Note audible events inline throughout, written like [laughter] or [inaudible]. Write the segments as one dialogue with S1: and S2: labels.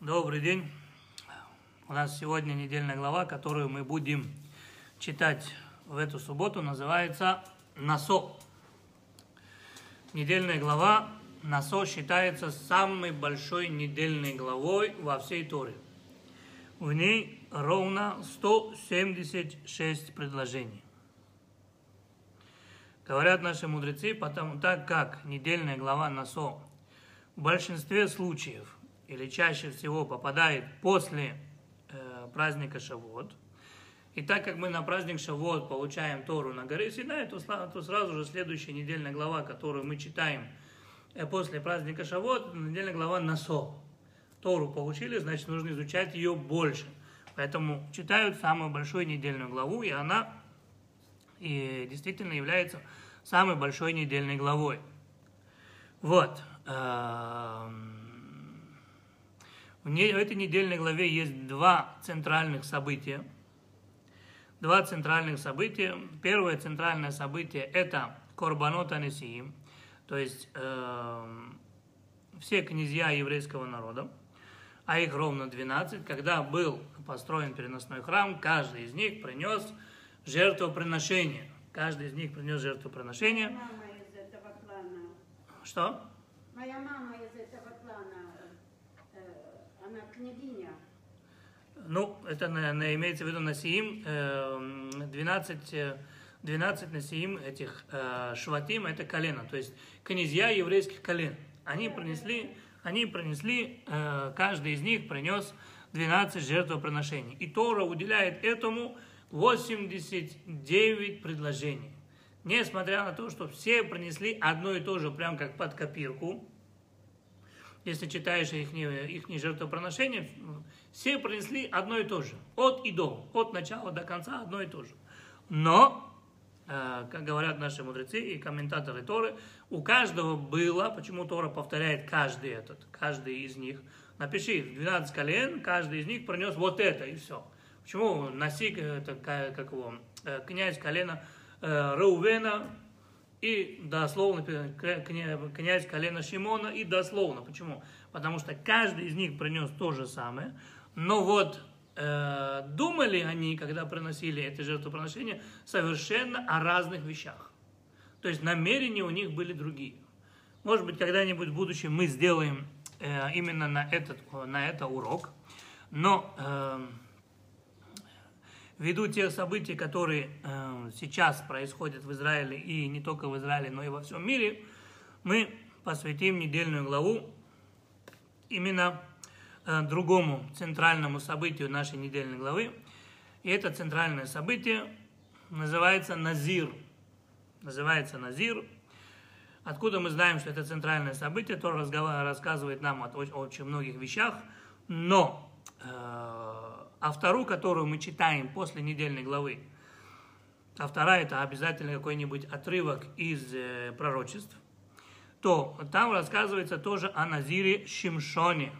S1: Добрый день. У нас сегодня недельная глава, которую мы будем читать в эту субботу, называется «Насо». Недельная глава Насо считается самой большой недельной главой во всей Торе. В ней ровно 176 предложений. Говорят наши мудрецы, потому так как недельная глава Насо в большинстве случаев или чаще всего попадает после э, праздника Шавот, и так как мы на праздник Шавот получаем Тору на горе Синай, то, то сразу же следующая недельная глава, которую мы читаем э, после праздника Шавот, недельная глава Насо. Тору получили, значит, нужно изучать ее больше. Поэтому читают самую большую недельную главу, и она и действительно является самой большой недельной главой. Вот. В этой недельной главе есть два центральных события. Два центральных события. Первое центральное событие – это Корбанот Анесиим, то есть э, все князья еврейского народа, а их ровно 12. Когда был построен переносной храм, каждый из них принес жертвоприношение. Каждый из них принес жертвоприношение.
S2: Мама из этого клана.
S1: Что?
S2: Моя мама из этого клана. Э, она княгиня.
S1: Ну, это на, на, имеется в виду Насиим, э, 12, 12 Насиим этих э, Шватим, это колено, то есть князья еврейских колен. Они принесли, они принесли, э, каждый из них принес 12 жертвоприношений. И Тора уделяет этому 89 предложений. Несмотря на то, что все принесли одно и то же, прям как под копирку, если читаешь их, их жертвоприношения, все принесли одно и то же. От и до. От начала до конца одно и то же. Но, э, как говорят наши мудрецы и комментаторы Торы, у каждого было, почему Тора повторяет каждый этот, каждый из них. Напиши, 12 колен, каждый из них принес вот это и все. Почему Насик, это как его, э, князь колена э, Раувена, и дословно князь колена Шимона, и дословно. Почему? Потому что каждый из них принес то же самое, но вот э, думали они, когда приносили это жертвоприношение, совершенно о разных вещах. То есть намерения у них были другие. Может быть, когда-нибудь в будущем мы сделаем э, именно на, этот, на это урок, но... Э, ввиду тех событий, которые э, сейчас происходят в Израиле, и не только в Израиле, но и во всем мире, мы посвятим недельную главу именно э, другому центральному событию нашей недельной главы. И это центральное событие называется Назир. Называется Назир. Откуда мы знаем, что это центральное событие, то рассказывает нам о очень многих вещах, но э, а вторую, которую мы читаем после недельной главы, а вторая это обязательно какой-нибудь отрывок из э, пророчеств, то там рассказывается тоже о Назире Шимшоне.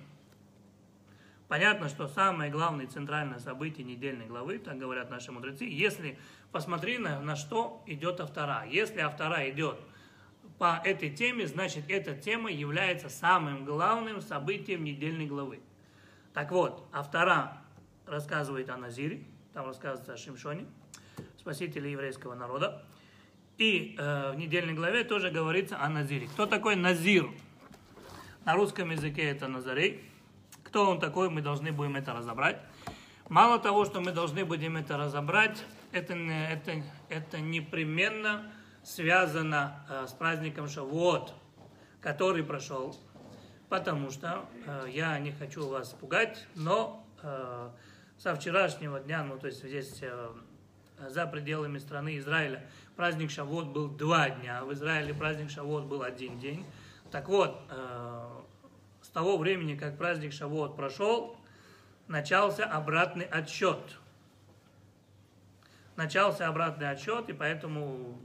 S1: Понятно, что самое главное центральное событие недельной главы, так говорят наши мудрецы, если посмотри на, на что идет автора. Если автора идет по этой теме, значит эта тема является самым главным событием недельной главы. Так вот, автора рассказывает о Назире, там рассказывается о Шимшоне, спасителе еврейского народа. И э, в недельной главе тоже говорится о Назире. Кто такой Назир? На русском языке это Назарей. Кто он такой, мы должны будем это разобрать. Мало того, что мы должны будем это разобрать, это, это, это непременно связано э, с праздником Шавуот, который прошел. Потому что э, я не хочу вас пугать, но э, со вчерашнего дня, ну то есть здесь э, за пределами страны Израиля, праздник Шавот был два дня, а в Израиле праздник Шавот был один день. Так вот, э, с того времени, как праздник Шавот прошел, начался обратный отсчет. Начался обратный отсчет, и поэтому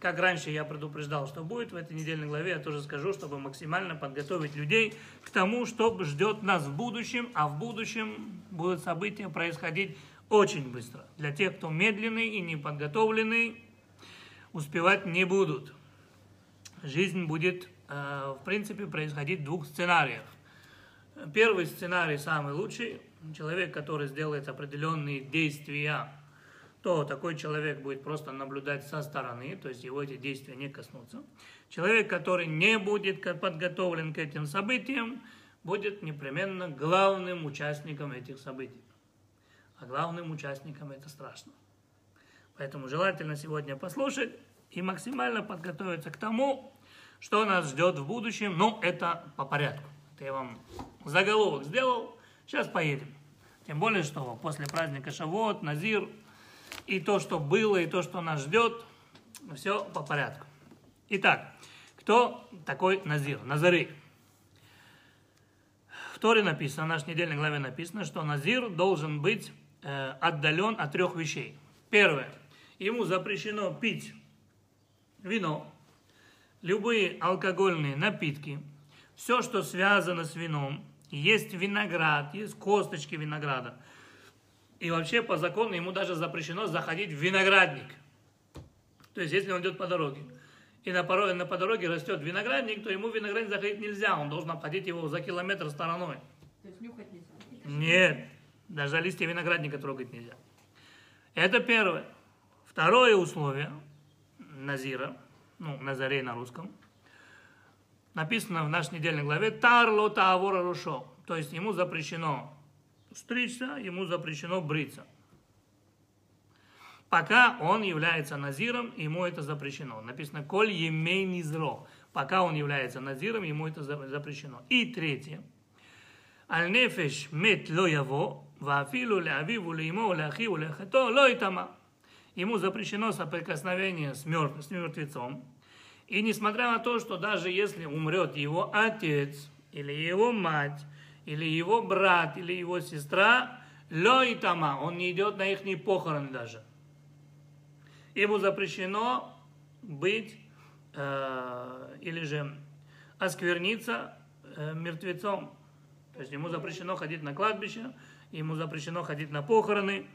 S1: как раньше я предупреждал, что будет в этой недельной главе, я тоже скажу, чтобы максимально подготовить людей к тому, что ждет нас в будущем, а в будущем будут события происходить очень быстро. Для тех, кто медленный и неподготовленный, успевать не будут. Жизнь будет, э, в принципе, происходить в двух сценариях. Первый сценарий самый лучший. Человек, который сделает определенные действия, то такой человек будет просто наблюдать со стороны, то есть его эти действия не коснутся. Человек, который не будет подготовлен к этим событиям, будет непременно главным участником этих событий. А главным участником это страшно. Поэтому желательно сегодня послушать и максимально подготовиться к тому, что нас ждет в будущем. Ну, это по порядку. Это я вам заголовок сделал. Сейчас поедем. Тем более, что после праздника Шавот, Назир, и то, что было, и то, что нас ждет, все по порядку. Итак, кто такой Назир? Назары. В Торе написано, в нашей недельной главе написано, что Назир должен быть э, отдален от трех вещей. Первое. Ему запрещено пить вино, любые алкогольные напитки, все, что связано с вином, есть виноград, есть косточки винограда. И вообще по закону ему даже запрещено заходить в виноградник. То есть если он идет по дороге, и на, пороге, на по дороге растет виноградник, то ему виноградник заходить нельзя, он должен обходить его за километр стороной.
S2: То есть нюхать нельзя?
S1: Нет, даже листья виноградника трогать нельзя. Это первое. Второе условие Назира, ну, Назарей на русском, написано в нашей недельной главе «Тарло таавора рушо», то есть ему запрещено стричься, ему запрещено бриться. Пока он является назиром, ему это запрещено. Написано «Коль емей низро». Пока он является назиром, ему это запрещено. И третье. «Аль нефеш мет ло яво, вафилу леавиву леймо леахиву лехато ло итама». Ему запрещено соприкосновение с, мертв, с мертвецом. И несмотря на то, что даже если умрет его отец или его мать, или его брат, или его сестра, лоитама, он не идет на их похороны даже. Ему запрещено быть э, или же оскверниться э, мертвецом. То есть ему запрещено ходить на кладбище, ему запрещено ходить на похороны.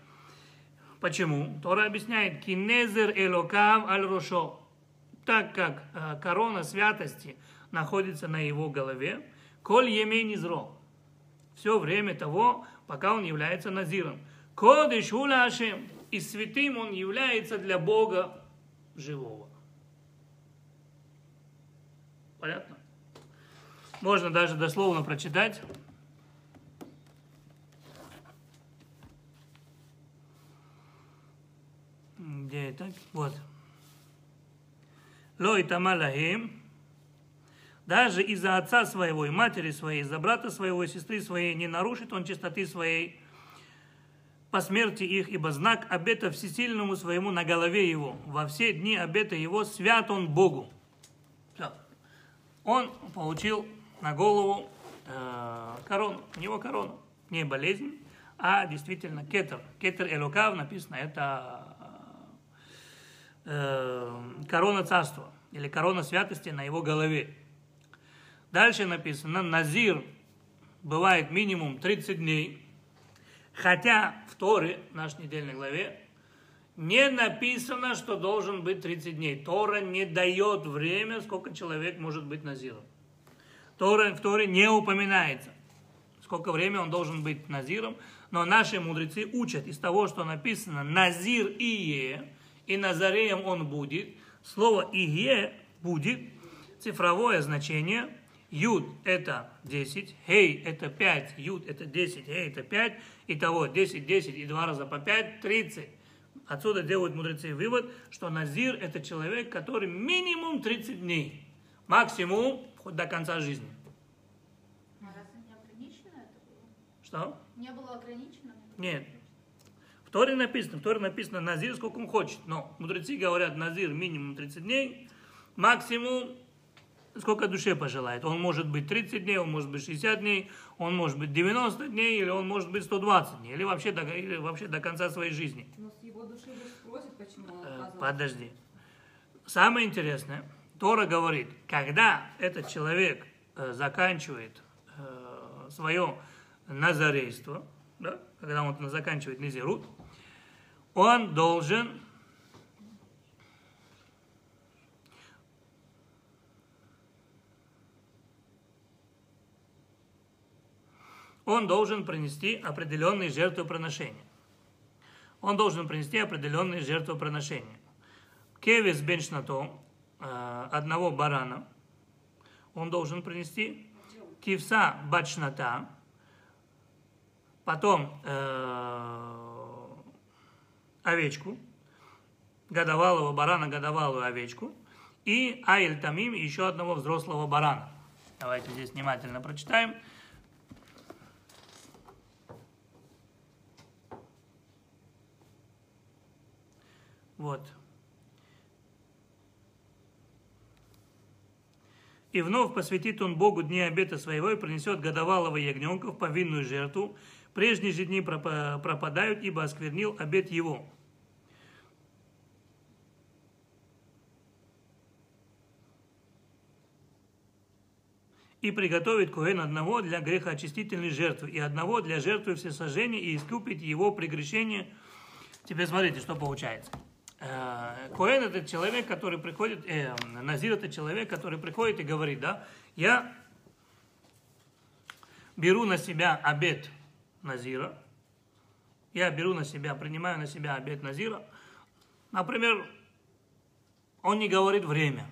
S1: Почему? Тора объясняет, кинезер элокав аль рошо, так как э, корона святости находится на его голове, коль емей низро, все время того, пока он является назиром. Кодыш улашем, и святым он является для Бога живого. Понятно? Можно даже дословно прочитать. Где это? Вот. Лой тамалахим, даже из-за отца своего и матери своей, из-за брата своего и сестры своей не нарушит он чистоты своей по смерти их, ибо знак обета всесильному своему на голове его. Во все дни обета его свят он Богу. Все. Он получил на голову э, корону, у него корону, не болезнь, а действительно кетер. Кетер Элокав написано, это э, корона царства или корона святости на его голове. Дальше написано, Назир бывает минимум 30 дней, хотя в Торе, в нашей недельной главе, не написано, что должен быть 30 дней. Тора не дает время, сколько человек может быть назиром. Тора, в Торе не упоминается, сколько времени он должен быть назиром, но наши мудрецы учат из того, что написано «назир ие», и назареем он будет. Слово «ие» будет цифровое значение – Юд это 10, Хей это 5, Юд это 10, Хей это 5, итого 10, 10 и два раза по 5, 30. Отсюда делают мудрецы вывод, что Назир это человек, который минимум 30 дней, максимум хоть до конца жизни.
S2: А разве не ограничено это было?
S1: Что?
S2: Не было ограничено?
S1: Нет. В Торе написано, в Торе написано Назир сколько он хочет, но мудрецы говорят Назир минимум 30 дней, максимум сколько душе пожелает. Он может быть 30 дней, он может быть 60 дней, он может быть 90 дней, или он может быть 120 дней, или вообще до, или вообще до конца своей жизни.
S2: Но с его души же спросят, почему он
S1: Э, Подожди. Самое интересное, Тора говорит, когда этот человек э, заканчивает э, свое назарейство, да, когда он заканчивает назирут, он должен он должен принести определенные жертвоприношения. Он должен принести определенные жертвоприношения. Кевис беншнато, э, одного барана, он должен принести. Кивса бачната, потом э, овечку, годовалого барана, годовалую овечку, и айль тамим, еще одного взрослого барана. Давайте здесь внимательно прочитаем. Вот. И вновь посвятит он Богу дни обета своего и принесет годовалого ягненка в повинную жертву. Прежние же дни пропадают, ибо осквернил обет его. и приготовит Коэн одного для грехоочистительной жертвы, и одного для жертвы всесожжения, и искупит его прегрешение. Теперь смотрите, что получается. Э, Коэн это человек, который приходит, э, Назир это человек, который приходит и говорит, да, я беру на себя обед Назира, я беру на себя, принимаю на себя обед Назира, например, он не говорит время,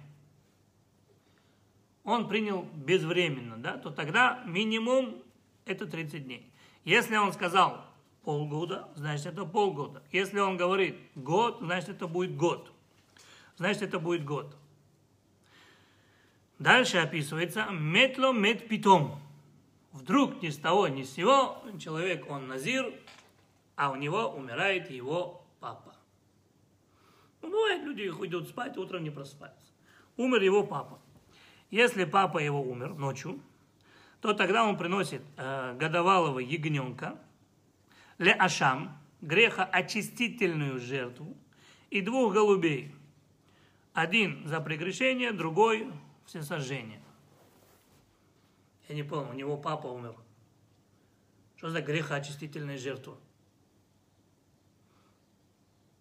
S1: он принял безвременно, да, то тогда минимум это 30 дней. Если он сказал полгода, значит это полгода. Если он говорит год, значит это будет год. Значит это будет год. Дальше описывается метло мет питом. Вдруг ни с того, ни с сего человек, он назир, а у него умирает его папа. Ну, бывает, люди идут спать, утром не просыпаются. Умер его папа. Если папа его умер ночью, то тогда он приносит э, годовалого ягненка – ле ашам, греха очистительную жертву, и двух голубей. Один за прегрешение, другой все сожжение. Я не понял, у него папа умер. Что за грехоочистительная жертва?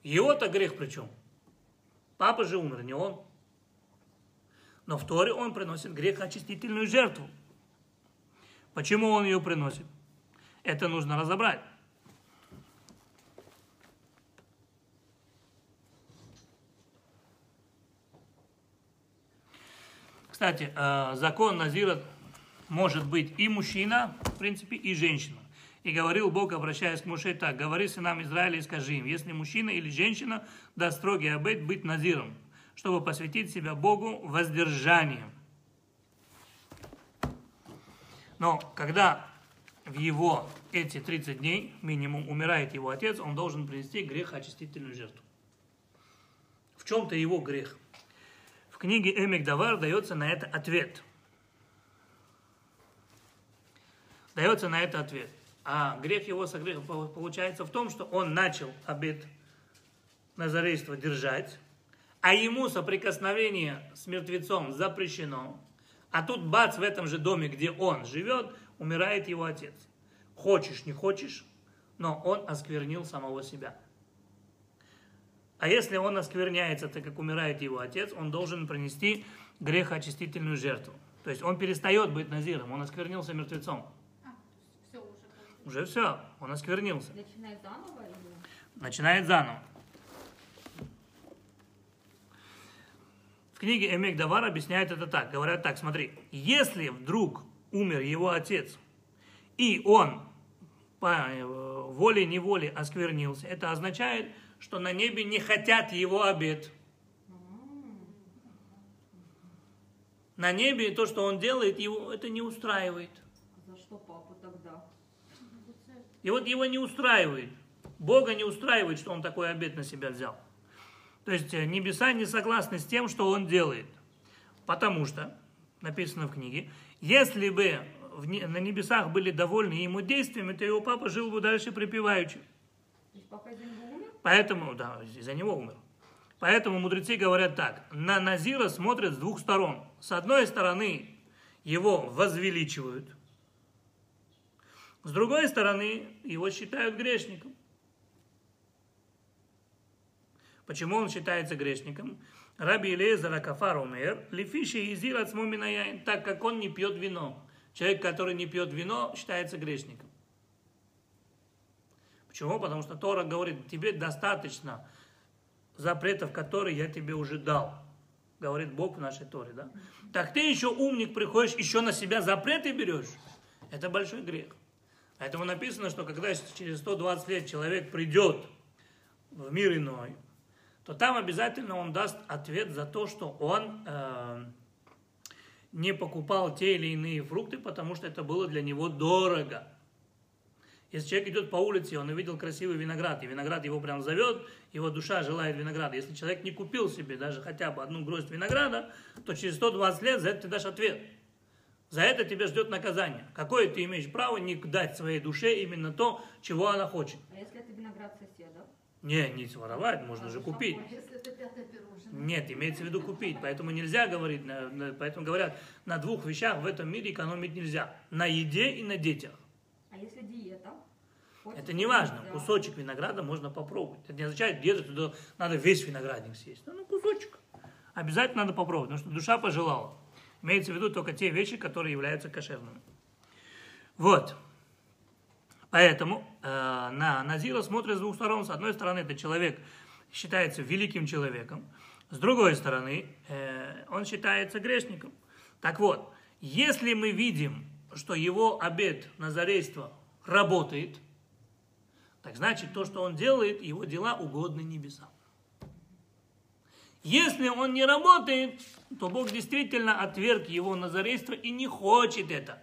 S1: Его-то грех причем? Папа же умер, не он. Но в Торе он приносит грехоочистительную жертву. Почему он ее приносит? Это нужно разобрать. Кстати, э, закон Назира может быть и мужчина, в принципе, и женщина. И говорил Бог, обращаясь к Муше так, говори сынам Израиля и скажи им, если мужчина или женщина даст строгий обет быть назиром, чтобы посвятить себя Богу воздержанием. Но когда в его эти 30 дней минимум умирает его отец, он должен принести грех очистительную жертву. В чем-то его грех – в книге Эмик Давар дается на это ответ. Дается на это ответ. А грех его получается в том, что он начал обед назарейства держать, а ему соприкосновение с мертвецом запрещено, а тут бац, в этом же доме, где он живет, умирает его отец. Хочешь, не хочешь, но он осквернил самого себя. А если он оскверняется, так как умирает его отец, он должен принести грехоочистительную жертву. То есть он перестает быть назиром, он осквернился мертвецом. А, все, уже, уже все, он осквернился.
S3: Начинает заново? Или...
S1: Начинает заново. В книге Эмек Давар объясняют это так. Говорят так, смотри, если вдруг умер его отец, и он по э, воле-неволе осквернился, это означает, что на небе не хотят его обед. На небе то, что он делает, его это не устраивает.
S3: За что папа тогда?
S1: И вот его не устраивает. Бога не устраивает, что он такой обед на себя взял. То есть э, небеса не согласны с тем, что он делает. Потому что, написано в книге, если бы на небесах были довольны ему действиями, то его папа жил бы дальше припеваючи. То есть папа из Поэтому, да, из-за него умер. Поэтому мудрецы говорят так, на Назира смотрят с двух сторон. С одной стороны, его возвеличивают, с другой стороны, его считают грешником. Почему он считается грешником? Раби Илезер Акафар умер, лифиши изир от так как он не пьет вино. Человек, который не пьет вино, считается грешником. Почему? Потому что Тора говорит, тебе достаточно запретов, которые я тебе уже дал. Говорит Бог в нашей Торе, да? Так ты еще умник приходишь, еще на себя запреты берешь. Это большой грех. Поэтому написано, что когда через 120 лет человек придет в мир иной, то там обязательно он даст ответ за то, что он э, не покупал те или иные фрукты, потому что это было для него дорого. Если человек идет по улице, он увидел красивый виноград, и виноград его прям зовет, его душа желает винограда. Если человек не купил себе даже хотя бы одну гроздь винограда, то через 120 лет за это ты дашь ответ. За это тебя ждет наказание. Какое ты имеешь право не дать своей душе именно то, чего она хочет?
S3: А если это виноград соседа?
S1: Не, не своровать, можно же купить. Нет, имеется в виду купить. Поэтому нельзя говорить, поэтому говорят, на двух вещах в этом мире экономить нельзя. На еде и на детях.
S3: А если диета?
S1: Это не важно. Кусочек винограда можно попробовать. Это не означает, где туда надо весь виноградник съесть. Ну, ну, кусочек. Обязательно надо попробовать, потому что душа пожелала. Имеется в виду только те вещи, которые являются кошерными. Вот. Поэтому э, на Назира смотрят с двух сторон. С одной стороны, это человек считается великим человеком. С другой стороны, э, он считается грешником. Так вот, если мы видим, что его обет назарейства работает, так значит, то, что он делает, его дела угодны небесам. Если он не работает, то Бог действительно отверг его назарейство и не хочет это.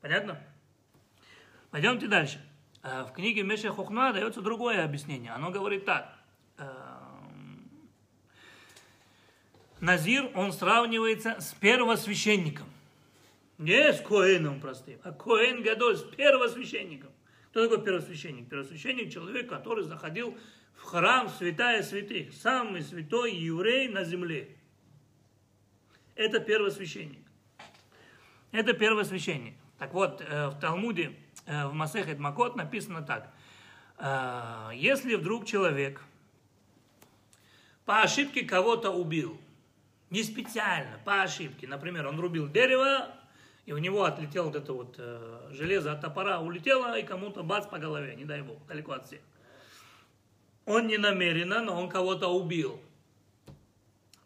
S1: Понятно? Пойдемте дальше. Э, В книге Меша Хухна дается другое объяснение. Оно говорит так. Эм, Назир, он сравнивается с первосвященником. Не с Коэном простым, а Коэн Гадоль, с первосвященником. Кто такой первосвященник? Первосвященник – человек, который заходил в храм святая святых, самый святой еврей на земле. Это первосвященник. Это первосвященник. Так вот, э, в Талмуде, э, в Масехет Макот написано так. Э, Если вдруг человек по ошибке кого-то убил, не специально, по ошибке, например, он рубил дерево, и у него отлетело вот это вот э, железо от топора, улетело, и кому-то бац по голове, не дай бог, далеко от всех. Он не намеренно, но он кого-то убил.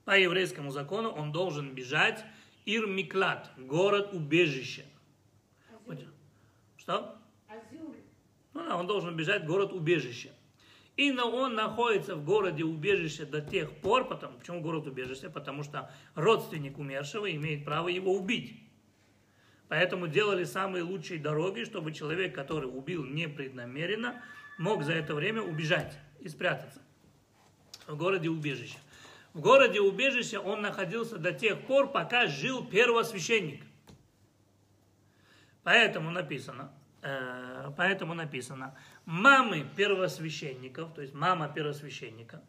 S1: По еврейскому закону он должен бежать Ир-Миклад, город-убежище. Вот. Что?
S2: Азюль.
S1: Ну да, он должен бежать в город-убежище. И но он находится в городе-убежище до тех пор, потому, почему город-убежище? Потому что родственник умершего имеет право его убить. Поэтому делали самые лучшие дороги, чтобы человек, который убил непреднамеренно, мог за это время убежать и спрятаться в городе-убежище. В городе-убежище он находился до тех пор, пока жил первосвященник. Поэтому написано, э, поэтому написано, мамы первосвященников, то есть мама первосвященника,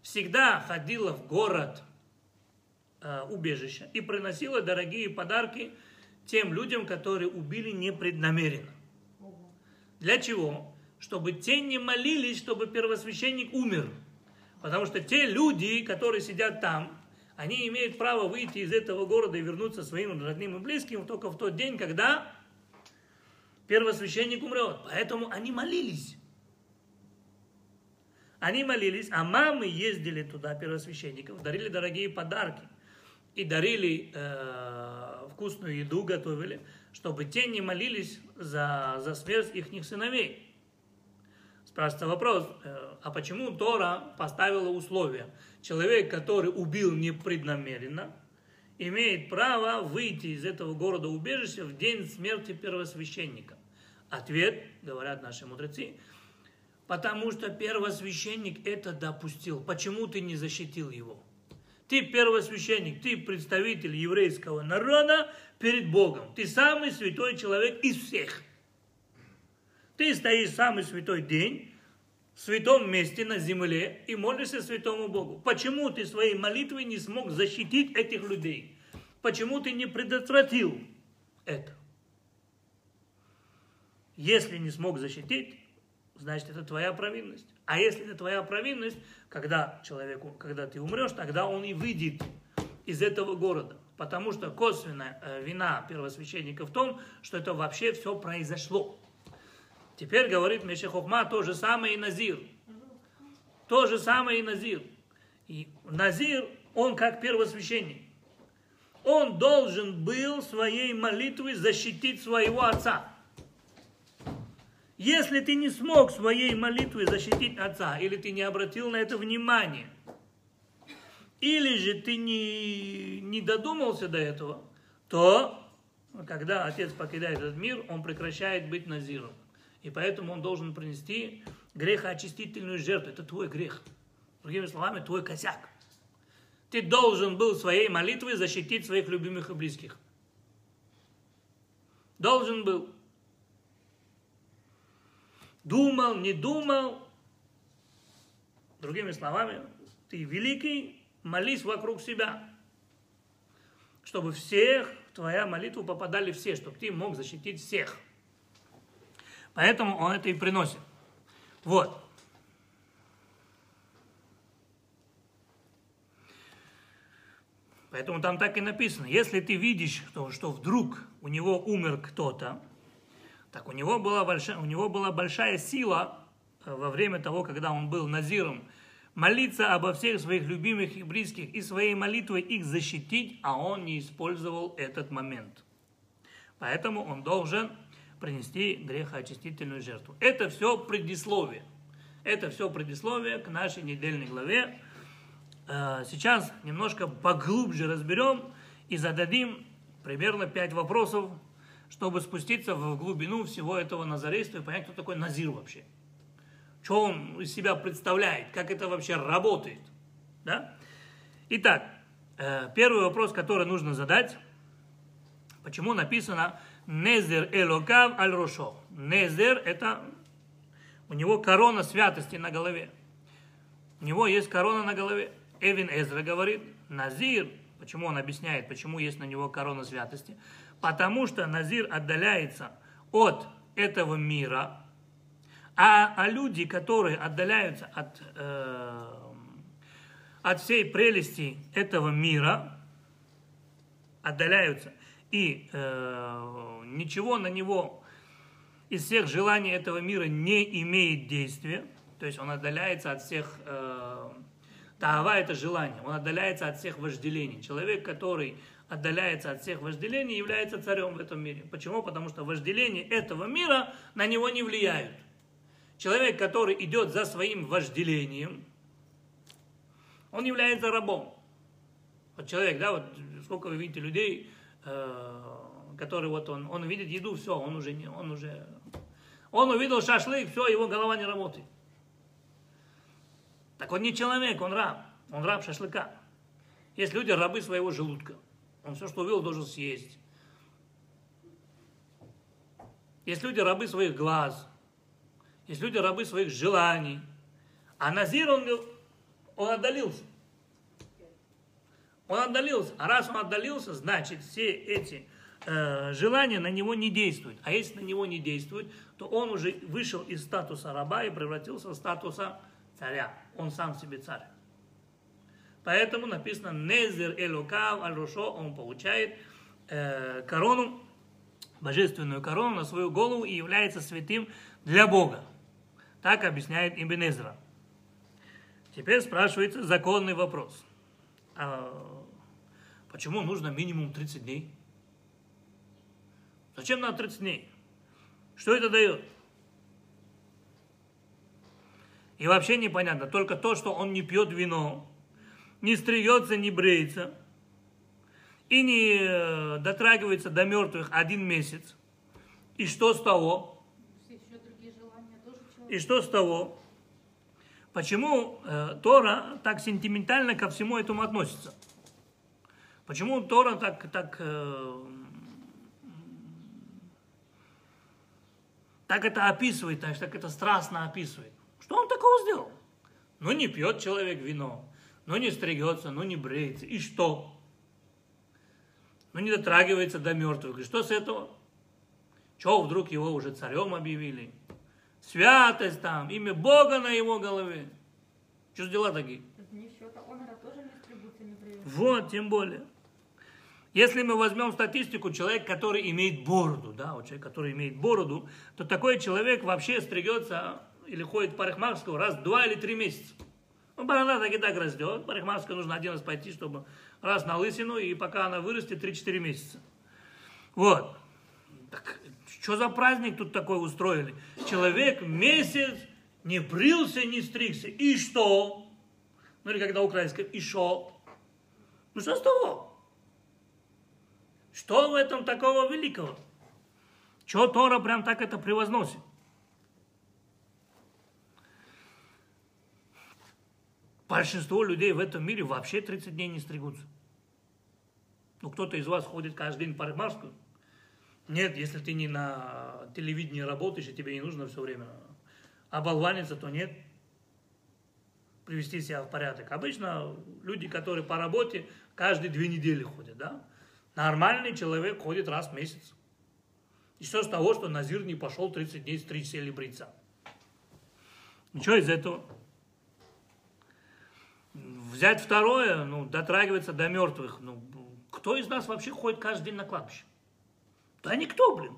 S1: всегда ходила в город э, убежище и приносила дорогие подарки тем людям, которые убили непреднамеренно. Для чего? Чтобы те не молились, чтобы первосвященник умер. Потому что те люди, которые сидят там, они имеют право выйти из этого города и вернуться своим родным и близким только в тот день, когда первосвященник умрет. Поэтому они молились. Они молились, а мамы ездили туда, первосвященников, дарили дорогие подарки и дарили э, вкусную еду, готовили, чтобы те не молились за, за смерть их сыновей. Спрашивается вопрос, э, а почему Тора поставила условия? Человек, который убил непреднамеренно, имеет право выйти из этого города убежища в день смерти первосвященника. Ответ, говорят наши мудрецы, потому что первосвященник это допустил. Почему ты не защитил его? Ты первосвященник, ты представитель еврейского народа перед Богом. Ты самый святой человек из всех. Ты стоишь самый святой день в святом месте на земле и молишься святому Богу. Почему ты своей молитвой не смог защитить этих людей? Почему ты не предотвратил это? Если не смог защитить, значит это твоя провинность. А если это твоя провинность, когда человеку, когда ты умрешь, тогда он и выйдет из этого города. Потому что косвенная э, вина первосвященника в том, что это вообще все произошло. Теперь говорит Мешехохма то же самое и Назир. То же самое и Назир. И Назир, он как первосвященник. Он должен был своей молитвой защитить своего отца. Если ты не смог своей молитвой защитить отца, или ты не обратил на это внимание, или же ты не, не додумался до этого, то когда отец покидает этот мир, он прекращает быть назиром. И поэтому он должен принести грехоочистительную жертву. Это твой грех. Другими словами, твой косяк. Ты должен был своей молитвой защитить своих любимых и близких. Должен был. Думал, не думал. Другими словами, ты великий, молись вокруг себя. Чтобы всех, твоя молитву попадали все, чтобы ты мог защитить всех. Поэтому он это и приносит. Вот. Поэтому там так и написано. Если ты видишь, что, что вдруг у него умер кто-то, так у него, была большая, у него была большая сила э, во время того, когда он был назиром, молиться обо всех своих любимых и близких и своей молитвой их защитить, а он не использовал этот момент. Поэтому он должен принести грехоочистительную жертву. Это все предисловие. Это все предисловие к нашей недельной главе. Э, сейчас немножко поглубже разберем и зададим примерно пять вопросов, чтобы спуститься в глубину всего этого назарейства и понять, кто такой Назир вообще. Что он из себя представляет, как это вообще работает. Да? Итак, э, первый вопрос, который нужно задать, почему написано Незер Элокав Аль Рошо. Незер – это у него корона святости на голове. У него есть корона на голове. Эвин Эзра говорит, Назир, почему он объясняет, почему есть на него корона святости? Потому что Назир отдаляется от этого мира, а, а люди, которые отдаляются от, э, от всей прелести этого мира, отдаляются, и э, ничего на него из всех желаний этого мира не имеет действия, то есть он отдаляется от всех э, Таава – это желание. Он отдаляется от всех вожделений. Человек, который отдаляется от всех вожделений, является царем в этом мире. Почему? Потому что вожделения этого мира на него не влияют. Человек, который идет за своим вожделением, он является рабом. Вот человек, да, вот сколько вы видите людей, э, которые вот он, он видит еду, все, он уже не, он уже, он увидел шашлык, все, его голова не работает. Так он не человек, он раб. Он раб шашлыка. Есть люди рабы своего желудка. Он все, что увидел, должен съесть. Есть люди рабы своих глаз. Есть люди рабы своих желаний. А Назир, он, он отдалился. Он отдалился. А раз он отдалился, значит, все эти э, желания на него не действуют. А если на него не действуют, то он уже вышел из статуса раба и превратился в статуса царя. Он сам себе царь. Поэтому написано Незер Элокав Аль Рошо, он получает э, корону, божественную корону на свою голову и является святым для Бога. Так объясняет Ибн. Теперь спрашивается законный вопрос. А почему нужно минимум 30 дней? Зачем надо 30 дней? Что это дает? И вообще непонятно, только то, что он не пьет вино, не стригется, не бреется, и не э, дотрагивается до мертвых один месяц. И что с того? И что с того? Почему э, Тора так сентиментально ко всему этому относится? Почему Тора так, так, э, так это описывает, так, так это страстно описывает? Что он такого сделал? Ну, не пьет человек вино, ну, не стригется, ну, не бреется. И что? Ну, не дотрагивается до мертвых. И что с этого? Чего вдруг его уже царем объявили? Святость там, имя Бога на его голове. Что за дела такие? Вот, тем более. Если мы возьмем статистику, человек, который имеет бороду, да, вот человек, который имеет бороду, то такой человек вообще стригется или ходит в парикмахерскую раз в два или три месяца. Ну, борода так и так растет. Парикмахерскую нужно один раз пойти, чтобы раз на лысину, и пока она вырастет 3-4 месяца. Вот. Так, что за праздник тут такой устроили? Человек месяц не брился, не стригся. И что? Ну или когда украинское, и что? Ну что с того? Что в этом такого великого? Чего Тора прям так это превозносит? Большинство людей в этом мире вообще 30 дней не стригутся. Ну, кто-то из вас ходит каждый день в парикмахерскую. Нет, если ты не на телевидении работаешь, и тебе не нужно все время оболваниться, то нет. Привести себя в порядок. Обычно люди, которые по работе, каждые две недели ходят, да? Нормальный человек ходит раз в месяц. И что с того, что Назир не пошел 30 дней стричься или бриться? Ничего из этого. Взять второе, ну, дотрагиваться до мертвых. Ну, кто из нас вообще ходит каждый день на кладбище? Да никто, блин.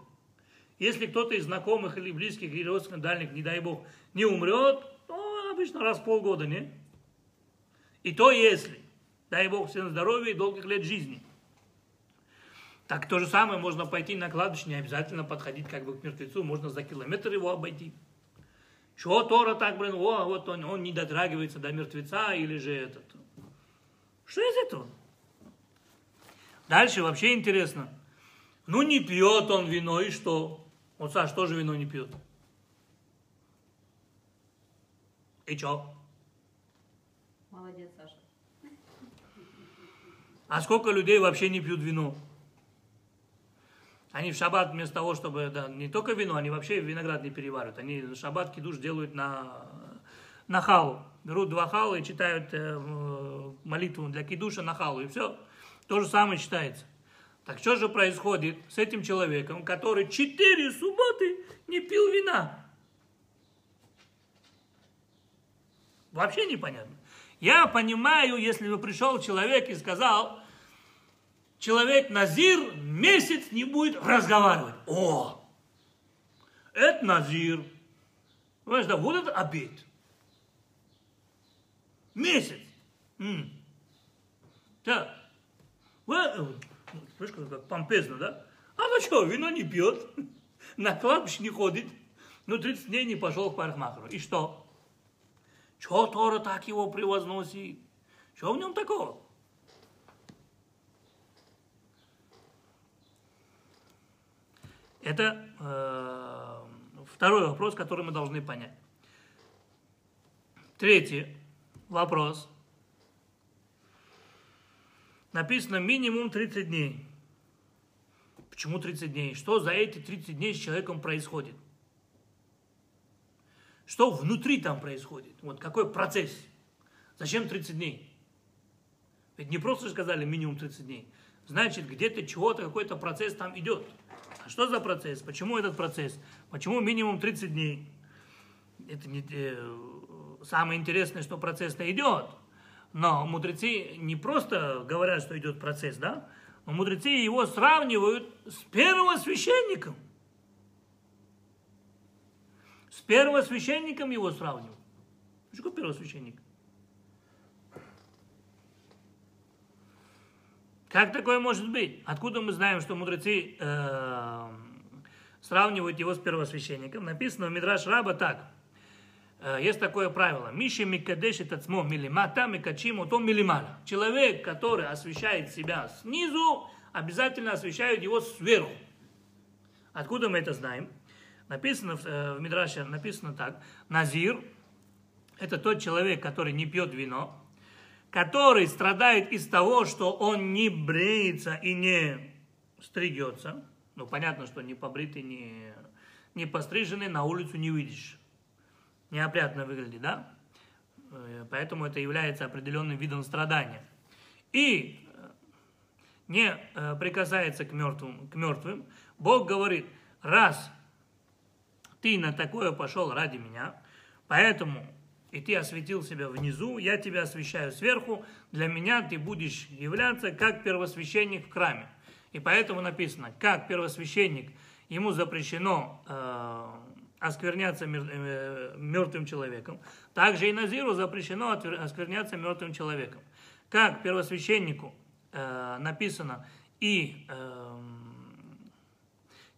S1: Если кто-то из знакомых или близких, или родственников, дальних, не дай бог, не умрет, то обычно раз в полгода, не? И то если, дай бог всем здоровья и долгих лет жизни. Так то же самое можно пойти на кладбище, не обязательно подходить как бы к мертвецу, можно за километр его обойти. Чего Тора так, блин, о, вот он, он не дотрагивается до мертвеца или же этот. Что из этого? Дальше вообще интересно. Ну не пьет он вино, и что? Вот Саш тоже вино не пьет. И что?
S3: Молодец, Саша.
S1: А сколько людей вообще не пьют вино? Они в шаббат вместо того, чтобы, да, не только вино, они вообще виноград не переваривают. Они шаббат кидуш делают на, на халу. Берут два хала и читают э, молитву для кидуша на халу, и все. То же самое считается. Так что же происходит с этим человеком, который четыре субботы не пил вина? Вообще непонятно. Я понимаю, если бы пришел человек и сказал, человек Назир месяц не будет разговаривать. О, это Назир. Понимаешь, да, вот это обед. Месяц. М. Так. Вы, слышишь, как помпезно, да? А ну что, вино не пьет, [laughs] на кладбище не ходит, ну 30 дней не пошел к парикмахеру. И что? Чего Тора так его превозносит? Что в нем такого? Это э, второй вопрос, который мы должны понять. Третий вопрос. Написано минимум 30 дней. Почему 30 дней? Что за эти 30 дней с человеком происходит? Что внутри там происходит? Вот какой процесс? Зачем 30 дней? Ведь не просто сказали минимум 30 дней. Значит, где-то чего-то, какой-то процесс там идет. Что за процесс? Почему этот процесс? Почему минимум 30 дней? Это не, э, самое интересное, что процесс-то идет. Но мудрецы не просто говорят, что идет процесс, да? Но мудрецы его сравнивают с первосвященником. С первосвященником его сравнивают. Что такое первосвященник? Как такое может быть? Откуда мы знаем, что мудрецы э, сравнивают его с первосвященником? Написано в Мидраш Раба так. Э, есть такое правило. Миши микадешит отсмо милимата, микачим то милимала. Человек, который освещает себя снизу, обязательно освещают его сверху. Откуда мы это знаем? Написано э, в Мидраше, написано так. Назир – это тот человек, который не пьет вино, который страдает из того, что он не бреется и не стригется, ну, понятно, что не побритый, не, не постриженный на улицу не выйдешь. Неопрятно выглядит, да? Э, поэтому это является определенным видом страдания. И э, не э, прикасается к мертвым, к мертвым. Бог говорит, раз ты на такое пошел ради меня, поэтому и ты осветил себя внизу, я тебя освещаю сверху, для меня ты будешь являться как первосвященник в храме. И поэтому написано, как первосвященник, ему запрещено э, оскверняться мер, э, мертвым человеком, также и Назиру запрещено оскверняться мертвым человеком. Как первосвященнику э, написано, и э,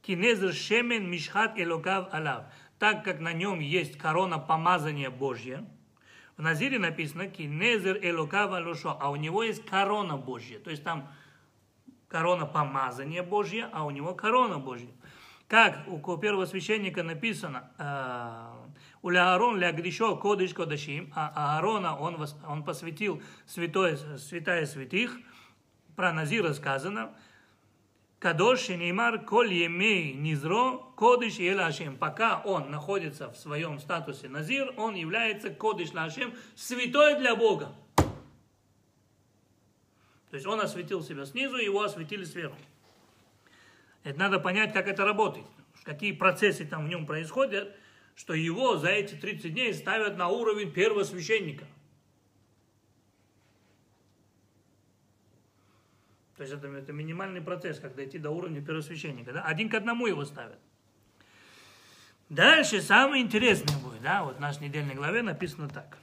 S1: кинезер шемен мишхат элокав алав, так как на нем есть корона помазания Божья, в Назире написано кинезер элокав алушо, а у него есть корона Божья, то есть там корона помазания Божья, а у него корона Божья. Как у первого священника написано, э, у Аарон ля грешо кодыш кодашим, а Аарона он, он посвятил святое, святая святых, про Назира сказано, Кадош Неймар Коль Емей Низро Кодыш Елашем. Пока он находится в своем статусе Назир, он является Кодыш Лашем, святой для Бога. То есть он осветил себя снизу, его осветили сверху. Это надо понять, как это работает, какие процессы там в нем происходят, что его за эти 30 дней ставят на уровень первого священника. То есть это, это минимальный процесс, как дойти до уровня первосвященника. Да? Один к одному его ставят. Дальше самое интересное будет. Да? Вот в нашей недельной главе написано так.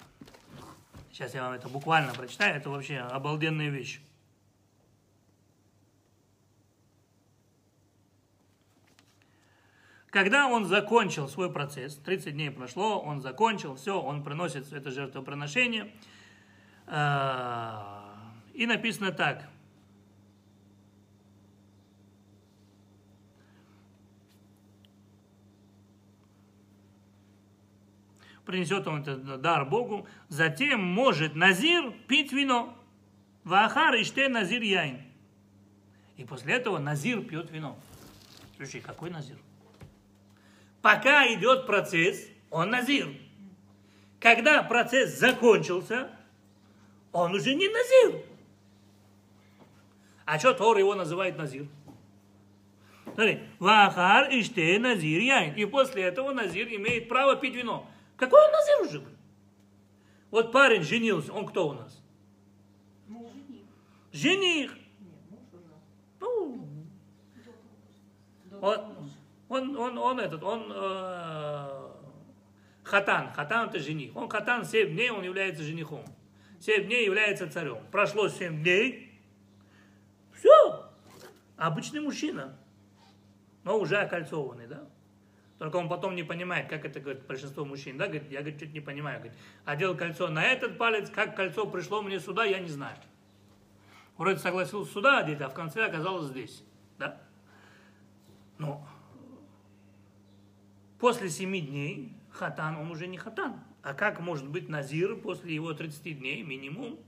S1: Сейчас я вам это буквально прочитаю. Это вообще обалденная вещь. Когда он закончил свой процесс, 30 дней прошло, он закончил, все, он приносит это жертвоприношение. А, и написано так. Принесет он этот дар Богу. Затем может Назир пить вино. Вахар иште Назир яин. И после этого Назир пьет вино. Слушай, какой Назир? Пока идет процесс, он назир. Когда процесс закончился, он уже не назир. А что Тор его называет назир? Смотри, вахар иште назир яин. И после этого назир имеет право пить вино. Какой он назир уже был? Вот парень женился, он кто у нас?
S3: Муж. Жених.
S1: Жених.
S3: Нет, муж уже.
S1: Ну, он, он, он, он этот, он э, хатан. Хатан это жених. Он хатан 7 дней, он является женихом. 7 дней является царем. Прошло 7 дней, все, обычный мужчина, но уже окольцованный, да? Только он потом не понимает, как это говорит большинство мужчин, да? Говорит, я, говорит, чуть не понимаю. Говорит, одел кольцо на этот палец, как кольцо пришло мне сюда, я не знаю. Вроде согласился сюда одеть, а в конце оказалось здесь, да? Но после семи дней хатан, он уже не хатан. А как может быть назир после его 30 дней минимум?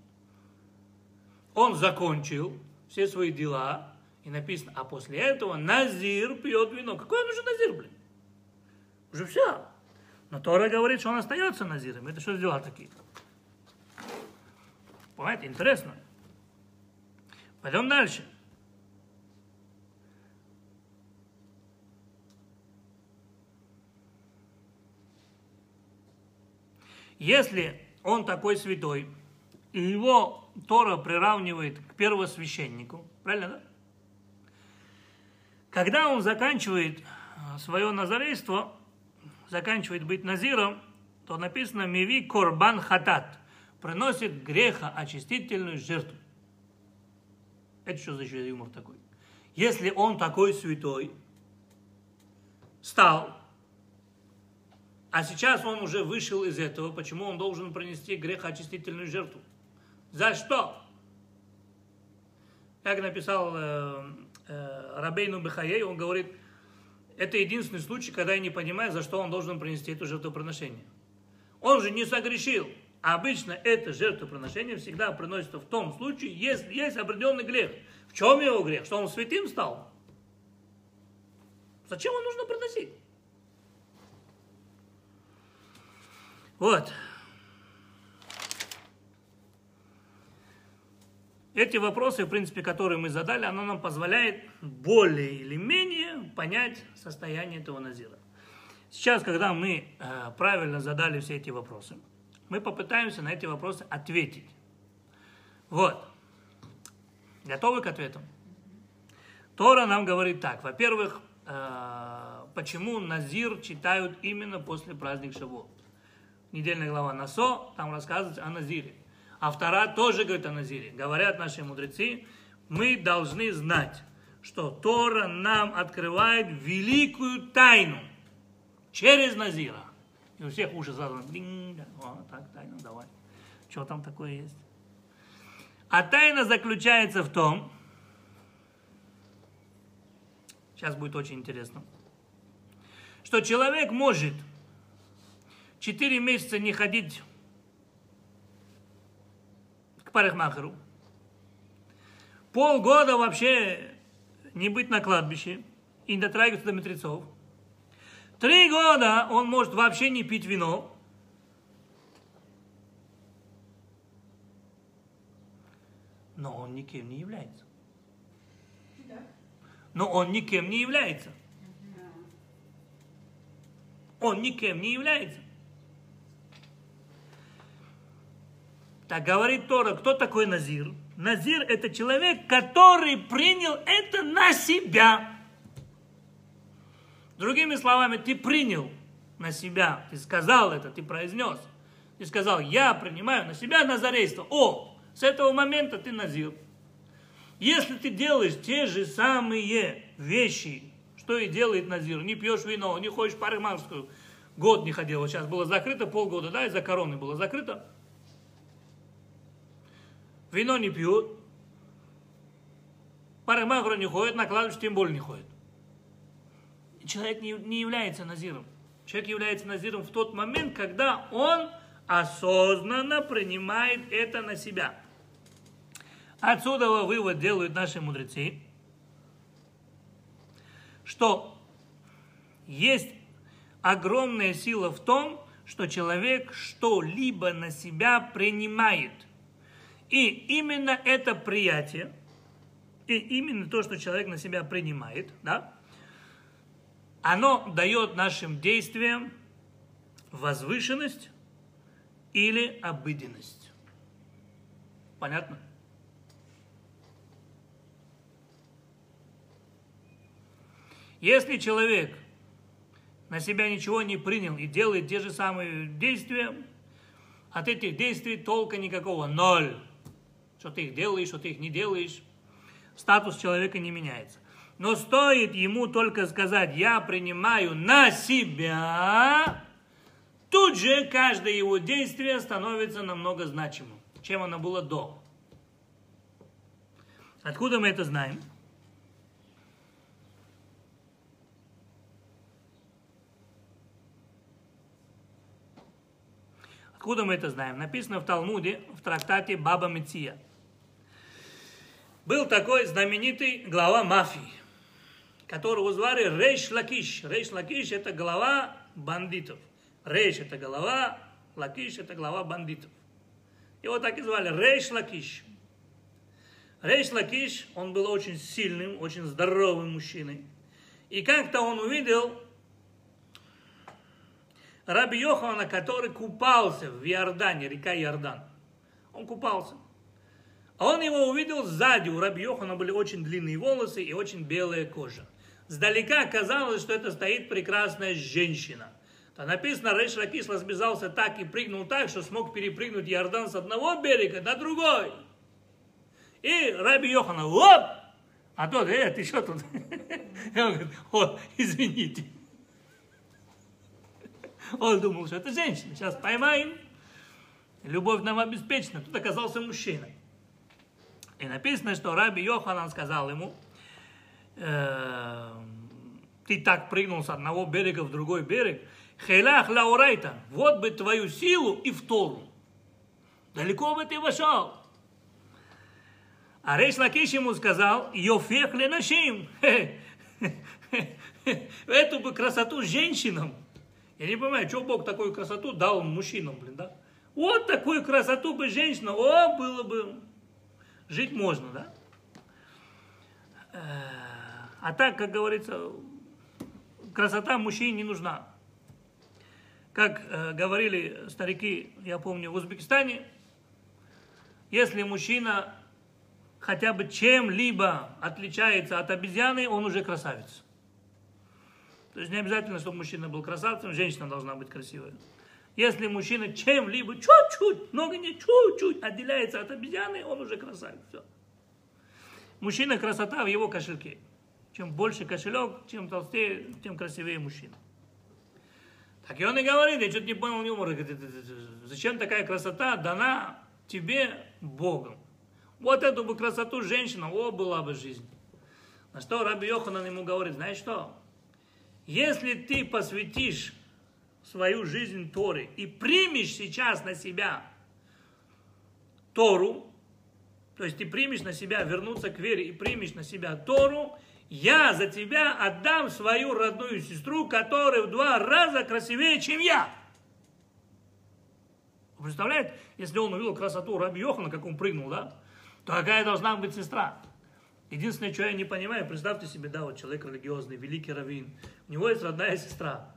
S1: Он закончил все свои дела, и написано, а после этого назир пьет вино. Какой он уже назир, блин? Уже все. Но Тора говорит, что он остается назиром. Это что дела такие? Понимаете, интересно. Пойдем дальше. Если он такой святой, и его Тора приравнивает к первосвященнику, правильно, да? Когда он заканчивает свое назарейство, заканчивает быть назиром, то написано «Миви корбан хатат» приносит греха очистительную жертву. Это что за юмор такой? Если он такой святой, стал, а сейчас он уже вышел из этого, почему он должен принести грехоочистительную жертву? За что? Как написал э, э, Рабейну Бехаей, он говорит, это единственный случай, когда я не понимаю, за что он должен принести это жертвоприношение. Он же не согрешил. А обычно это жертвоприношение всегда приносится в том случае, если есть определенный грех. В чем его грех? Что он святым стал? Зачем его нужно приносить? Вот. Эти вопросы, в принципе, которые мы задали, оно нам позволяет более или менее понять состояние этого назира. Сейчас, когда мы э, правильно задали все эти вопросы, мы попытаемся на эти вопросы ответить. Вот. Готовы к ответу? Тора нам говорит так. Во-первых, э, почему Назир читают именно после праздника Шавуот. Недельная глава Насо, там рассказывается о Назире. А вторая тоже говорит о Назире. Говорят наши мудрецы, мы должны знать, что Тора нам открывает великую тайну через Назира. И у всех уши сразу, блин, о, так, тайна, давай. Что там такое есть? А тайна заключается в том, сейчас будет очень интересно, что человек может 4 месяца не ходить парикмахеру, полгода вообще не быть на кладбище и не дотрагиваться до мертвецов. Три года он может вообще не пить вино. Но он никем не является. Но он никем не является. Он никем не является. Так говорит Тора, кто такой Назир? Назир это человек, который принял это на себя. Другими словами, ты принял на себя, ты сказал это, ты произнес. Ты сказал, я принимаю на себя назарейство. О, с этого момента ты назир. Если ты делаешь те же самые вещи, что и делает назир, не пьешь вино, не ходишь в парикмахерскую, год не ходил, сейчас было закрыто, полгода, да, из-за короны было закрыто, вино не пьют, парикмахеру не ходит, на кладбище тем более не ходит. Человек не, не является назиром. Человек является назиром в тот момент, когда он осознанно принимает это на себя. Отсюда вывод делают наши мудрецы, что есть огромная сила в том, что человек что-либо на себя принимает. И именно это приятие, и именно то, что человек на себя принимает, да, оно дает нашим действиям возвышенность или обыденность. Понятно? Если человек на себя ничего не принял и делает те же самые действия, от этих действий толка никакого, ноль. Что ты их делаешь, что ты их не делаешь, статус человека не меняется. Но стоит ему только сказать, я принимаю на себя, тут же каждое его действие становится намного значимым, чем оно было до. Откуда мы это знаем? Откуда мы это знаем? Написано в Талмуде, в трактате Баба Меция. Был такой знаменитый глава мафии, которого звали Рейш Лакиш. Рейш Лакиш это глава бандитов. Рейш это голова, Лакиш это глава бандитов. Его так и звали Рейш Лакиш. Рейш Лакиш, он был очень сильным, очень здоровым мужчиной. И как-то он увидел Раби Йохана, который купался в Иордане, река Иордан. Он купался. А он его увидел сзади. У Раби Йохана были очень длинные волосы и очень белая кожа. Сдалека казалось, что это стоит прекрасная женщина. То написано, Рейш Лакиш разбежался так и прыгнул так, что смог перепрыгнуть Иордан с одного берега на другой. И Раби Йохана, оп! А тот, э, ты что тут? [laughs] Он говорит, о, извините. Он думал, что это женщина. Сейчас поймаем. Любовь нам обеспечена. Тут оказался мужчина. И написано, что Раби Йоханан сказал ему, э, ты так прыгнул с одного берега в другой берег, хейлах лаурайта, вот бы твою силу и в Тору. Далеко бы ты вошел. А Рейш Лакиш ему сказал, йофех ленашим, [laughs] эту бы красоту женщинам. Я не понимаю, что Бог такую красоту дал мужчинам, блин, да? Вот такую красоту бы женщина, о, было бы, жить можно, да? А так, как говорится, красота мужчине не нужна. как э, говорили старики, я помню, в Узбекистане, если мужчина хотя бы чем-либо отличается от обезьяны, он уже красавец. То есть не обязательно, чтобы мужчина был красавцем, женщина должна быть красивой. Если мужчина чем-либо чуть-чуть, много не чуть-чуть отделяется от обезьяны, он уже красавец. Все. Мужчина красота в его кошельке. Чем больше кошелек, чем толстее, тем красивее мужчина. Так и он и говорит, я что-то не понял юмора, говорит, зачем такая красота дана тебе Богом? Вот эту бы красоту женщина, о, была бы жизнь. На что Раби Йоханан ему говорит, знаешь что? Если ты посвятишь свою жизнь Торы и примешь сейчас на себя Тору, то есть ты примешь на себя вернуться к вере и примешь на себя Тору, я за тебя отдам свою родную сестру, которая в два раза красивее, чем я. Вы представляете, если он увидел красоту Раби Йохана, как он прыгнул, да, то какая должна быть сестра? Единственное, что я не понимаю, представьте себе, да, вот человек религиозный, великий раввин, у него есть родная сестра.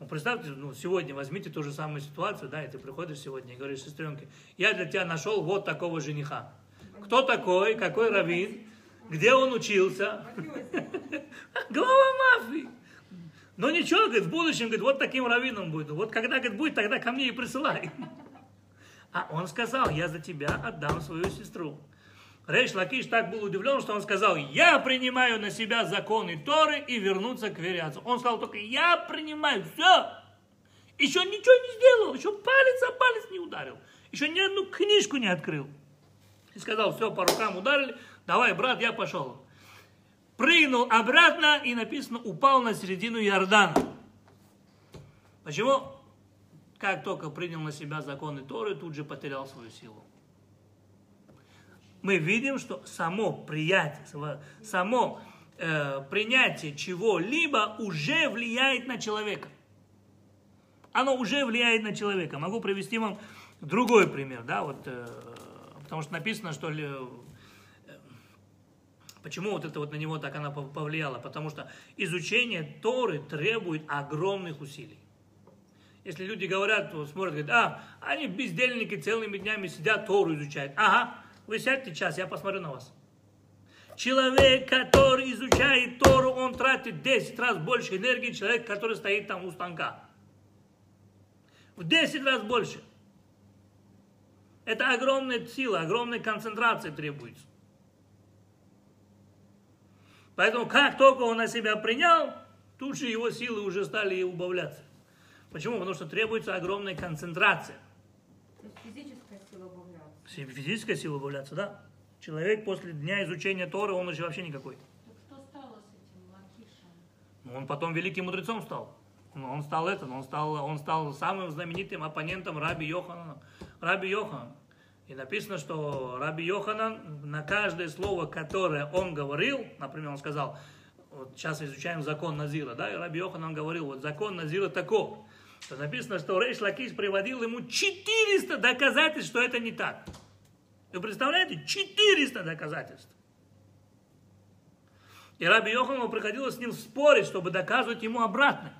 S1: Ну, представьте, ну, сегодня возьмите ту же самую ситуацию, да, и ты приходишь сегодня и говоришь, сестренке, я для тебя нашел вот такого жениха. Кто такой, какой раввин, где он учился? [laughs] Глава мафии. Но ничего, говорит, в будущем, говорит, вот таким раввином будет. Вот когда, говорит, будет, тогда ко мне и присылай. [laughs] А он сказал, я за тебя отдам свою сестру. Рейш Лакиш так был удивлен, что он сказал, я принимаю на себя законы Торы и вернуться к вере отцу. Он сказал только, я принимаю, все. Еще ничего не сделал, еще палец о палец не ударил. Еще ни одну книжку не открыл. И сказал, все, по рукам ударили, давай, брат, я пошел. Прыгнул обратно и написано, упал на середину Иордана. Почему? Как только принял на себя законы Торы, тут же потерял свою силу мы видим, что само приятие, само э, принятие чего-либо уже влияет на человека. Оно уже влияет на человека. Могу привести вам другой пример, да, вот, э, потому что написано, что ли, э, Почему вот это вот на него так она повлияла? Потому что изучение Торы требует огромных усилий. Если люди говорят, смотрят, говорят, а, они бездельники целыми днями сидят, Тору изучают. Ага, вы сядьте час, я посмотрю на вас. Человек, который изучает Тору, он тратит 10 раз больше энергии, человек, который стоит там у станка. В 10 раз больше. Это огромная сила, огромная концентрация требуется. Поэтому как только он на себя принял, тут же его силы уже стали убавляться. Почему? Потому что требуется огромная концентрация.
S3: То есть физическая сила убавляется.
S1: Физическая сила убавляться, да. Человек после дня изучения Торы, он уже вообще никакой.
S4: Так что стало с этим Лакишем?
S1: Ну, Он потом великим мудрецом стал. Он- Он стал это, он стал, он стал самым знаменитым оппонентом Раби Йоханана. Раби Йохан. И написано, что Раби Йоханан на каждое слово, которое он говорил, например, он сказал, вот сейчас изучаем закон Назира, да, и Раби Йоханан говорил, вот закон Назира таков. То написано, что Рейш Лакиш приводил ему 400 доказательств, что это не так. Вы представляете? 400 доказательств. И Раби Йохану приходилось с ним спорить, чтобы доказывать ему обратно.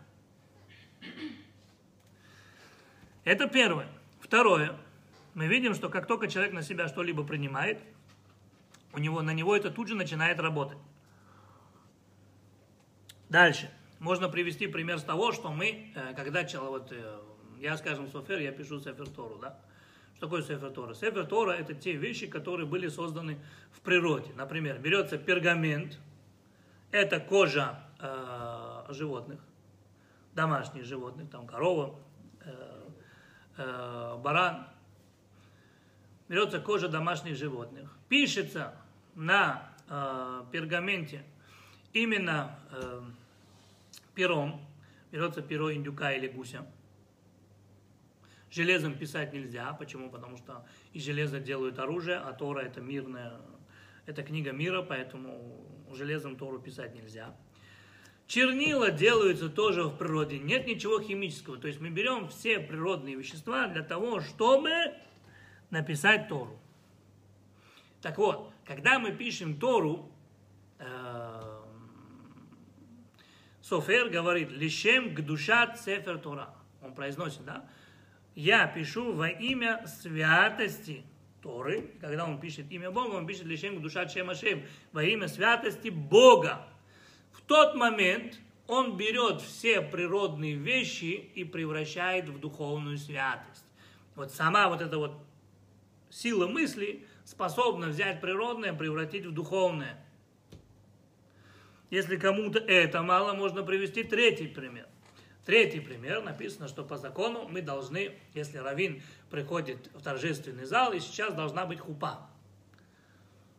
S1: Это первое. Второе. Мы видим, что как только человек на себя что-либо принимает, у него, на него это тут же начинает работать. Дальше. Можно привести пример с того, что мы, э, когда человек, вот, э, я, скажем, Софер, я пишу Сефер Тору, да? Что такое Сефер Тора? Сефер Тора – это те вещи, которые были созданы в природе. Например, берется пергамент, это кожа э, животных, домашних животных, там корова, э, э, баран. Берется кожа домашних животных. Пишется на э, пергаменте именно э, пером. Берется перо индюка или гуся. Железом писать нельзя. Почему? Потому что из железа делают оружие, а Тора это мирная, это книга мира, поэтому железом Тору писать нельзя. Чернила делаются тоже в природе. Нет ничего химического. То есть мы берем все природные вещества для того, чтобы написать Тору. Так вот, когда мы пишем Тору, э, Софер говорит, лишем к душат сефер Тора. он произносит, да? Я пишу во имя святости Торы. Когда он пишет имя Бога, он пишет Лишем душа Шем Шем, во имя святости Бога. В тот момент он берет все природные вещи и превращает в духовную святость. Вот сама вот эта вот сила мысли способна взять природное, превратить в духовное. Если кому-то это мало, можно привести третий пример. Третий пример написано, что по закону мы должны, если равин приходит в торжественный зал, и сейчас должна быть хупа.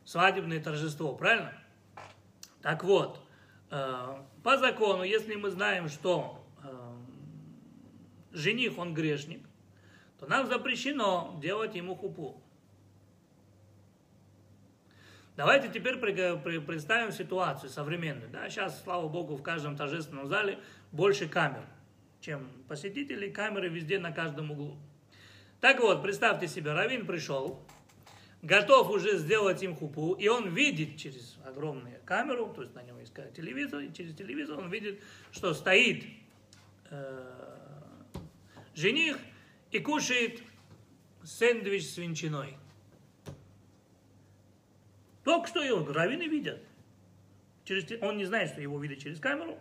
S1: Свадебное торжество, правильно? Так вот, э, по закону, если мы знаем, что э, жених, он грешник, то нам запрещено делать ему хупу. Давайте теперь представим ситуацию современную. Да? Сейчас, слава богу, в каждом торжественном зале больше камер чем посетителей, камеры везде на каждом углу. Так вот, представьте себе, Равин пришел, готов уже сделать им хупу, и он видит через огромную камеру, то есть на нем есть телевизор, и через телевизор он видит, что стоит э, жених и кушает сэндвич с ветчиной. Только что его раввины видят. Через, он не знает, что его видят через камеру,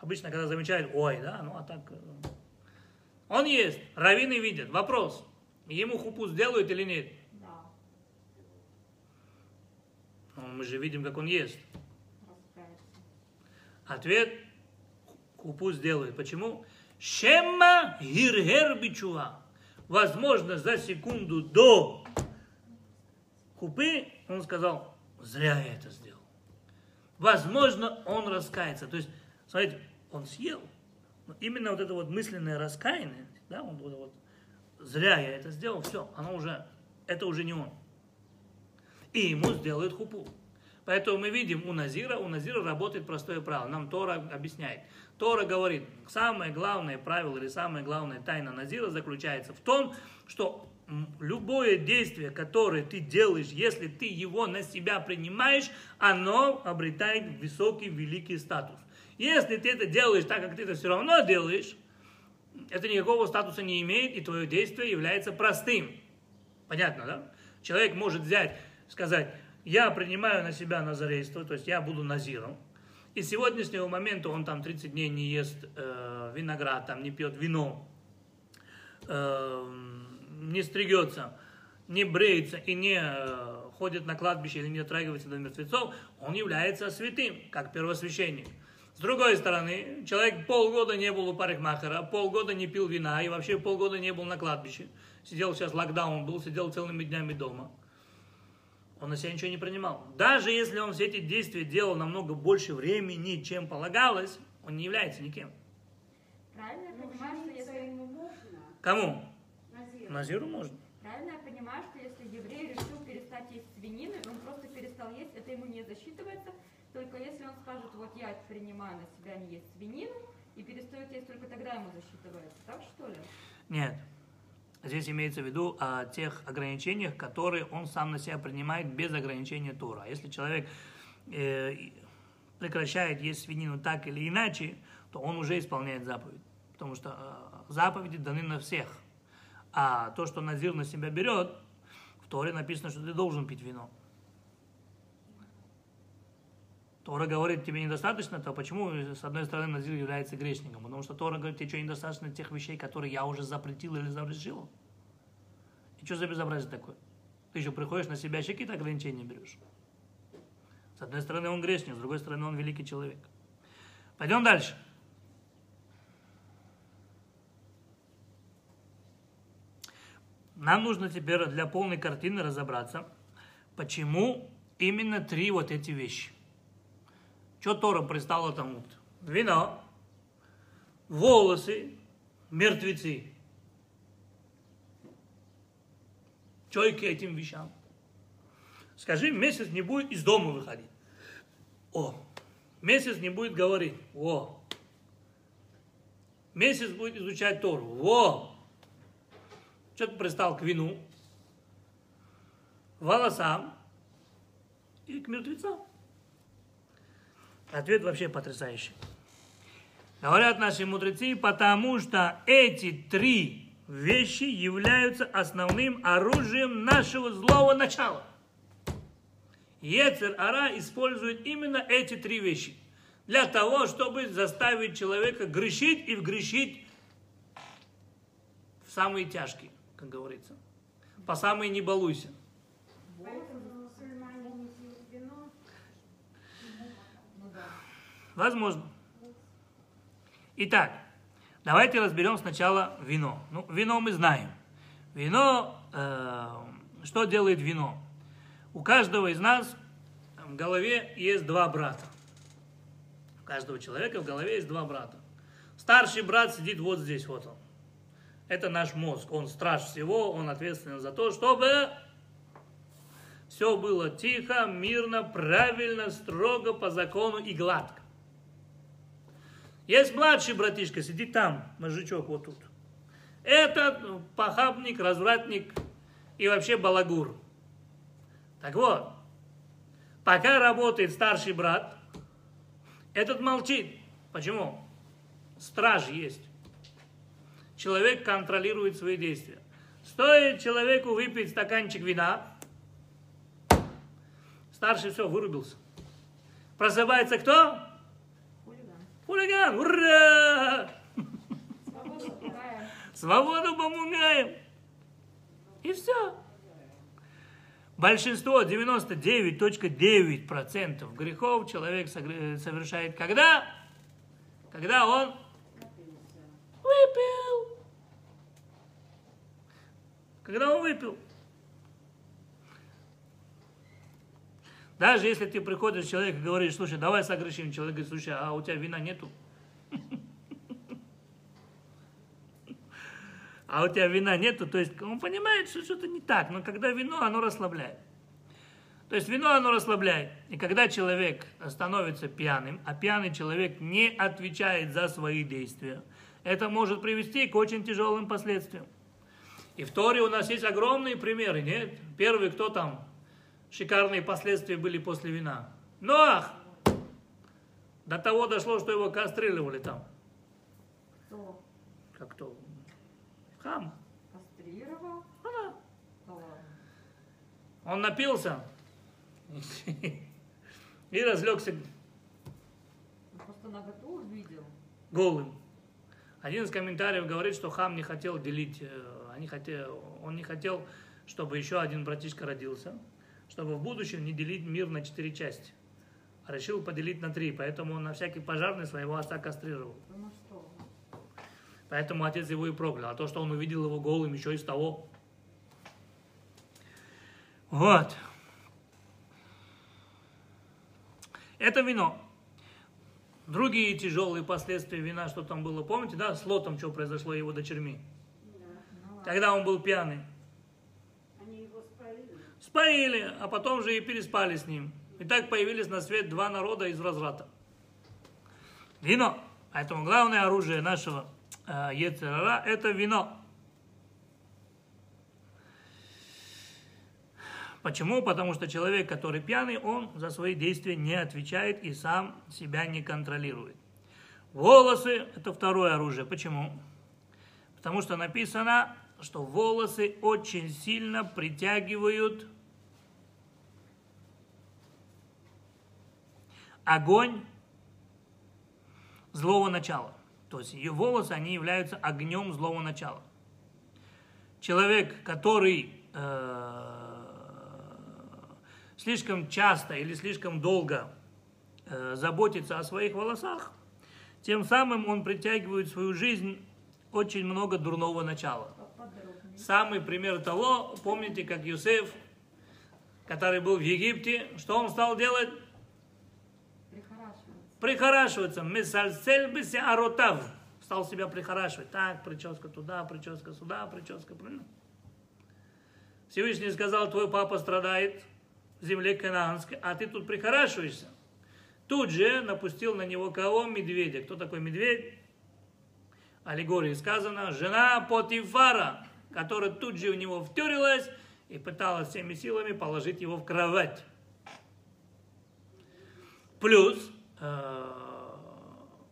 S1: Обычно, когда замечают, ой, да, ну а так... Э, он есть, раввины видят. Вопрос, ему хупу сделают или нет?
S3: Да.
S1: Ну, мы же видим, как он ест.
S3: Раскается.
S1: Ответ, хупу сделают. Почему? Шемма гиргер бичува. Возможно, за секунду до хупы он сказал, зря я это сделал. Возможно, он раскается. То есть, смотрите, он съел. Но именно вот это вот мысленное раскаяние, да, он вот, вот зря я это сделал, все, оно уже, это уже не он. И ему сделают хупу. Поэтому мы видим у Назира, у Назира работает простое правило. Нам Тора объясняет. Тора говорит, самое главное правило или самая главная тайна Назира заключается в том, что любое действие, которое ты делаешь, если ты его на себя принимаешь, оно обретает высокий, великий статус. Если ты это делаешь так, как ты это все равно делаешь, это никакого статуса не имеет, и твое действие является простым. Понятно, да? Человек может взять, сказать, я принимаю на себя назарейство, то есть я буду назиром, и с сегодняшнего момента он там 30 дней не ест э, виноград, там не пьет вино, э, не стригется, не бреется и не э, ходит на кладбище или не дотрагивается до мертвецов, он является святым, как первосвященник. С другой стороны, человек полгода не был у парикмахера, полгода не пил вина и вообще полгода не был на кладбище. Сидел сейчас локдаун был, сидел целыми днями дома. Он на себя ничего не принимал. Даже если он все эти действия делал намного больше времени, чем полагалось, он не является никем.
S3: Правильно я понимаю, что если...
S2: ему можно?
S1: Кому?
S2: Назир.
S1: Назиру можно.
S3: Правильно я понимаю, что если еврей решил перестать есть свинину, и он просто перестал есть, это ему не засчитывается, только если он скажет, вот я принимаю на себя не есть свинину, и перестает есть, только тогда ему засчитывается. Так что ли?
S1: Нет. Здесь имеется в виду о тех ограничениях, которые он сам на себя принимает без ограничения Тора. Если человек э, прекращает есть свинину так или иначе, то он уже исполняет заповедь. Потому что э, заповеди даны на всех. А то, что Назир на себя берет, в Торе написано, что ты должен пить вино. Тора говорит, тебе недостаточно, то почему, с одной стороны, Назир является грешником? Потому что Тора говорит, тебе что, недостаточно тех вещей, которые я уже запретил или запретил? И что за безобразие такое? Ты еще приходишь на себя еще какие-то ограничения берешь. С одной стороны, он грешник, с другой стороны, он великий человек. Пойдем дальше. Нам нужно теперь для полной картины разобраться, почему именно три вот эти вещи. Что Тора пристала тому? Вино, волосы, мертвецы. Что к этим вещам? Скажи, месяц не будет из дома выходить. О, месяц не будет говорить. О, месяц будет изучать Тору. Во! Что ты пристал к вину, волосам и к мертвецам? Ответ вообще потрясающий. Говорят наши мудрецы, потому что эти три вещи являются основным оружием нашего злого начала. Ецер Ара использует именно эти три вещи для того, чтобы заставить человека грешить и вгрешить в самые тяжкие, как говорится. По самые не балуйся.
S2: Поэтому мусульмане не пьют вино.
S3: Ну да.
S1: Возможно. Итак, давайте разберем сначала вино. Ну, вино мы знаем. Вино, э, что делает вино? У каждого из нас в голове есть два брата. У каждого человека в голове есть два брата. Старший брат сидит вот здесь, вот он. Это наш мозг. Он страж всего, он ответственен за то, чтобы все было тихо, мирно, правильно, строго, по закону и гладко. Есть младший братишка, сидит там, мужичок вот тут. Это ну, похабник, развратник и вообще балагур. Так вот, пока работает старший брат, этот молчит. Почему? Страж есть. Человек контролирует свои действия. Стоит человеку выпить стаканчик вина, старший все, вырубился. Просыпается кто?
S3: Хулиган,
S1: ура! Свободу помогаем. И все. Большинство, 99.9% грехов человек совершает когда? Когда он выпил. Когда он выпил. Даже если ты приходишь к человеку и говоришь, слушай, давай согрешим, человек говорит, слушай, а у тебя вина нету? а у тебя вина нету, то есть он понимает, что что-то не так, но когда вино, оно расслабляет. То есть вино, оно расслабляет. И когда человек становится пьяным, а пьяный человек не отвечает за свои действия, это может привести к очень тяжелым последствиям. И в Торе у нас есть огромные примеры, нет? Первый, кто там? Шикарные последствия были после вина. Ноах! До того дошло, что его кастрировали там.
S3: Кто
S1: Как кто? Хам.
S3: кастрировал?
S1: Ага.
S3: Да.
S1: Он напился [laughs] и разлегся
S3: просто наготу увидел.
S1: голым. Один из комментариев говорит, что Хам не хотел делить, э, они хотел, он не хотел, чтобы еще один братишка родился, чтобы в будущем не делить мир на четыре части. А решил поделить на три, поэтому он на всякий пожарный своего отца кастрировал.
S3: Ну?
S1: Поэтому отец его и проклял. А то, что он увидел его голым, еще из того. Вот. Это вино. Другие тяжелые последствия вина, что там было, помните, да, с Лотом, что произошло его дочерьми?
S2: Да.
S1: Когда он был пьяный. Споили, а потом же и переспали с ним. И так появились на свет два народа из разврата. Вино. Поэтому главное оружие нашего э, Ецерара – это вино. Почему? Потому что человек, который пьяный, он за свои действия не отвечает и сам себя не контролирует. Волосы – это второе оружие. Почему? Потому что написано, что волосы очень сильно притягивают огонь злого начала. То есть ее волосы, они являются огнем злого начала. Человек, который э, слишком часто или слишком долго э, заботится о своих волосах, тем самым он притягивает в свою жизнь очень много дурного начала. Самый пример того, помните, как Юсеф, который был в Египте, что он стал делать?
S3: Прихорашиваться.
S1: Бися аротав. Стал себя прихорашивать. Так, прическа туда, прическа сюда, прическа. Правильно? Всевышний сказал, твой папа страдает в земле Канаанской, а ты тут прихорашиваешься. Тут же напустил на него кого? Медведя. Кто такой медведь? Аллегории сказано, жена Потифара, которая тут же у него втюрилась и пыталась всеми силами положить его в кровать. Плюс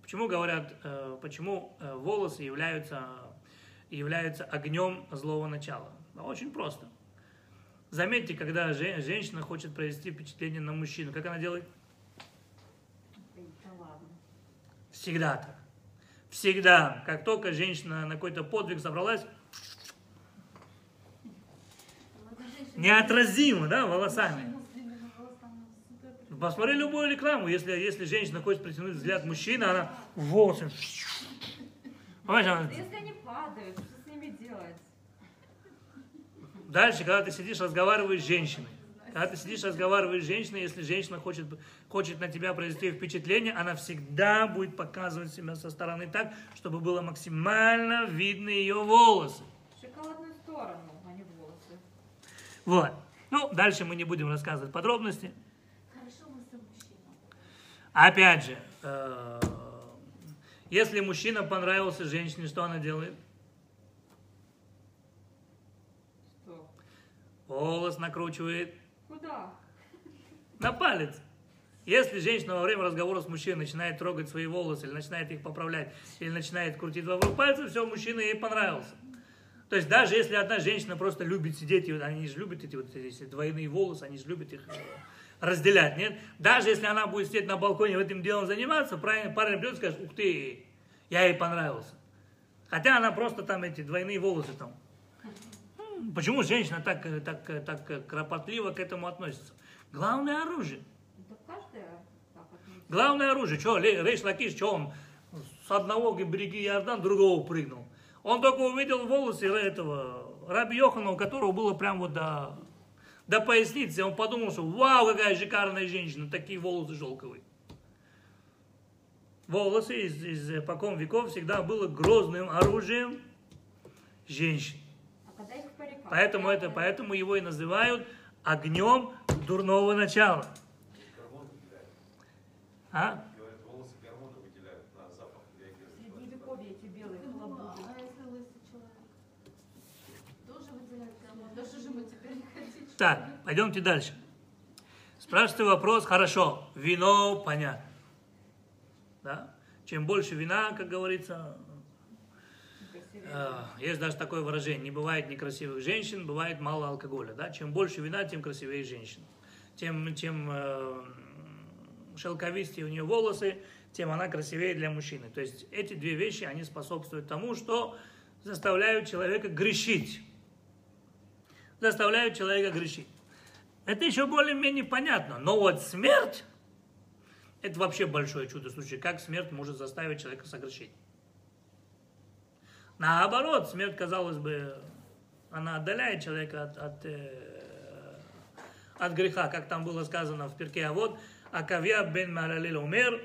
S1: Почему говорят, э, почему э, волосы являются, являются огнем злого начала? Очень просто. Заметьте, когда же- женщина хочет произвести впечатление на мужчину, как она делает? Всегда так. Всегда. Как только женщина на какой-то подвиг собралась, неотразимо, да, волосами. Посмотри любую рекламу, если, если женщина хочет притянуть взгляд мужчины, она волосы. Понимаешь, она-
S3: если они падают, что с ними делать?
S1: Дальше, когда ты сидишь, разговариваешь с женщиной. Когда ты сидишь, разговариваешь с женщиной, если женщина хочет, хочет на тебя произвести впечатление, она всегда будет показывать себя со стороны так, чтобы было максимально видно ее волосы.
S3: Шоколадную сторону, а не волосы.
S1: Вот. Ну, дальше мы не будем рассказывать подробности.
S4: Хорошо, мы за мужчину.
S1: Опять же, э, если мужчина понравился женщине, что она делает?
S3: Что?
S1: Волос накручивает
S3: Куда?
S1: на палец. Если женщина во время разговора с мужчиной начинает трогать свои волосы, или начинает их поправлять, или начинает крутить вокруг пальца, все, мужчина ей понравился. То есть даже если одна женщина просто любит сидеть, и они же любят эти вот эти двойные волосы, они же любят их э, разделять, нет? Даже если она будет сидеть на балконе в этим делом заниматься, правильно, парень придет и скажет, ух ты, я ей понравился. Хотя она просто там эти двойные волосы там. М, Почему женщина так, так, так кропотливо к этому относится? Главное оружие. Главное оружие. Что, Рейш Лакиш, что он с одного береги Иордан, другого прыгнул. Он только увидел волосы этого Раби Йохана, у которого было прям вот до, до поясницы. Он подумал, что вау, какая шикарная женщина, такие волосы шелковые. Волосы из, из эпоком веков всегда было грозным оружием женщин.
S3: А?
S1: Поэтому, это, поэтому его и называют огнем дурного начала. А?
S5: Говорят, волосы гормоны выделяют на запах. реагируют.
S3: Средневековье эти белые хлобуды.
S4: А если лысый человек? Тоже выделяет гормон? Да что же мы теперь не хотим?
S1: Так, пойдемте дальше. Спрашивайте вопрос, хорошо, вино, понятно. Да? Чем больше вина, как говорится, э, есть даже такое выражение, не бывает некрасивых женщин, бывает мало алкоголя. Да? Чем больше вина, тем красивее женщина. Тем, чем э, шелковистее у нее волосы, тем она красивее для мужчины. То есть эти две вещи, они способствуют тому, что заставляют человека грешить. Заставляют человека грешить. Это еще более-менее понятно. Но вот смерть, это вообще большое чудо. Слушай, как смерть может заставить человека согрешить? Наоборот, смерть, казалось бы, она отдаляет человека от, от, э, от греха, как там было сказано в перке. А вот Акавья бен Маралил умер,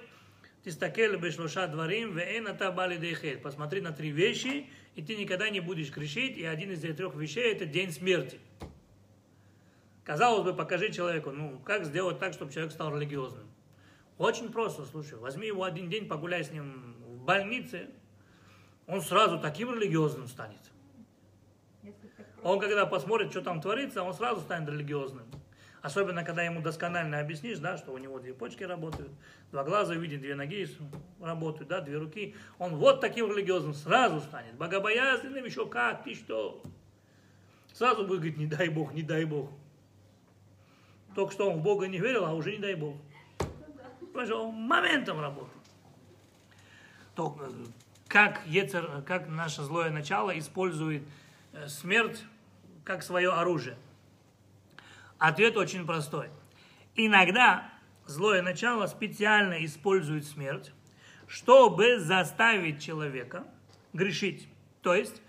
S1: Тистакел бешлоша дворим, веэн ата бали. Посмотри на три вещи, и ты никогда не будешь грешить, и один из этих трех вещей – это день смерти. Казалось бы, покажи человеку, ну, как сделать так, чтобы человек стал религиозным. Очень просто, слушай, возьми его один день, погуляй с ним в больнице, он сразу таким религиозным станет. Он, когда посмотрит, что там творится, он сразу станет религиозным. Особенно, когда ему досконально объяснишь, да, что у него две почки работают, два глаза видит, две ноги работают, да, две руки. Он вот таким религиозным сразу станет. Богобоязненным еще как, ты что? Сразу будет говорить, не дай Бог, не дай Бог. Только что он в Бога не верил, а уже не дай Бог. Потому что он моментом работает. То, как, Ецер, как наше злое начало использует э, смерть как свое оружие? Ответ очень простой. Иногда злое начало специально использует смерть, чтобы заставить человека грешить. То есть,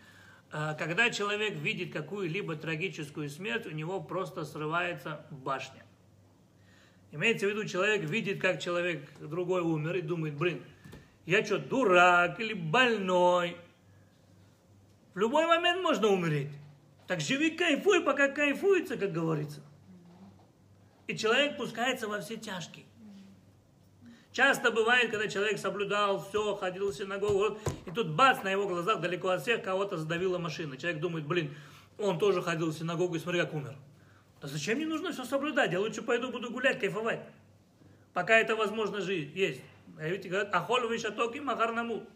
S1: э, когда человек видит какую-либо трагическую смерть, у него просто срывается башня. Имеется в виду, человек видит, как человек другой умер и думает, блин, я что, дурак или больной? В любой момент можно умереть. Так живи, кайфуй, пока кайфуется, как говорится. И человек пускается во все тяжкие. Часто бывает, когда человек соблюдал все, ходил в синагогу, и тут бац, на его глазах далеко от всех кого-то задавила машина. Человек думает, блин, он тоже ходил в синагогу и смотри, как умер. Да зачем мне нужно все соблюдать? Я лучше пойду буду гулять, кайфовать. Пока это возможно жить, есть. А ведь говорят, ахоль вишаток и махар намут.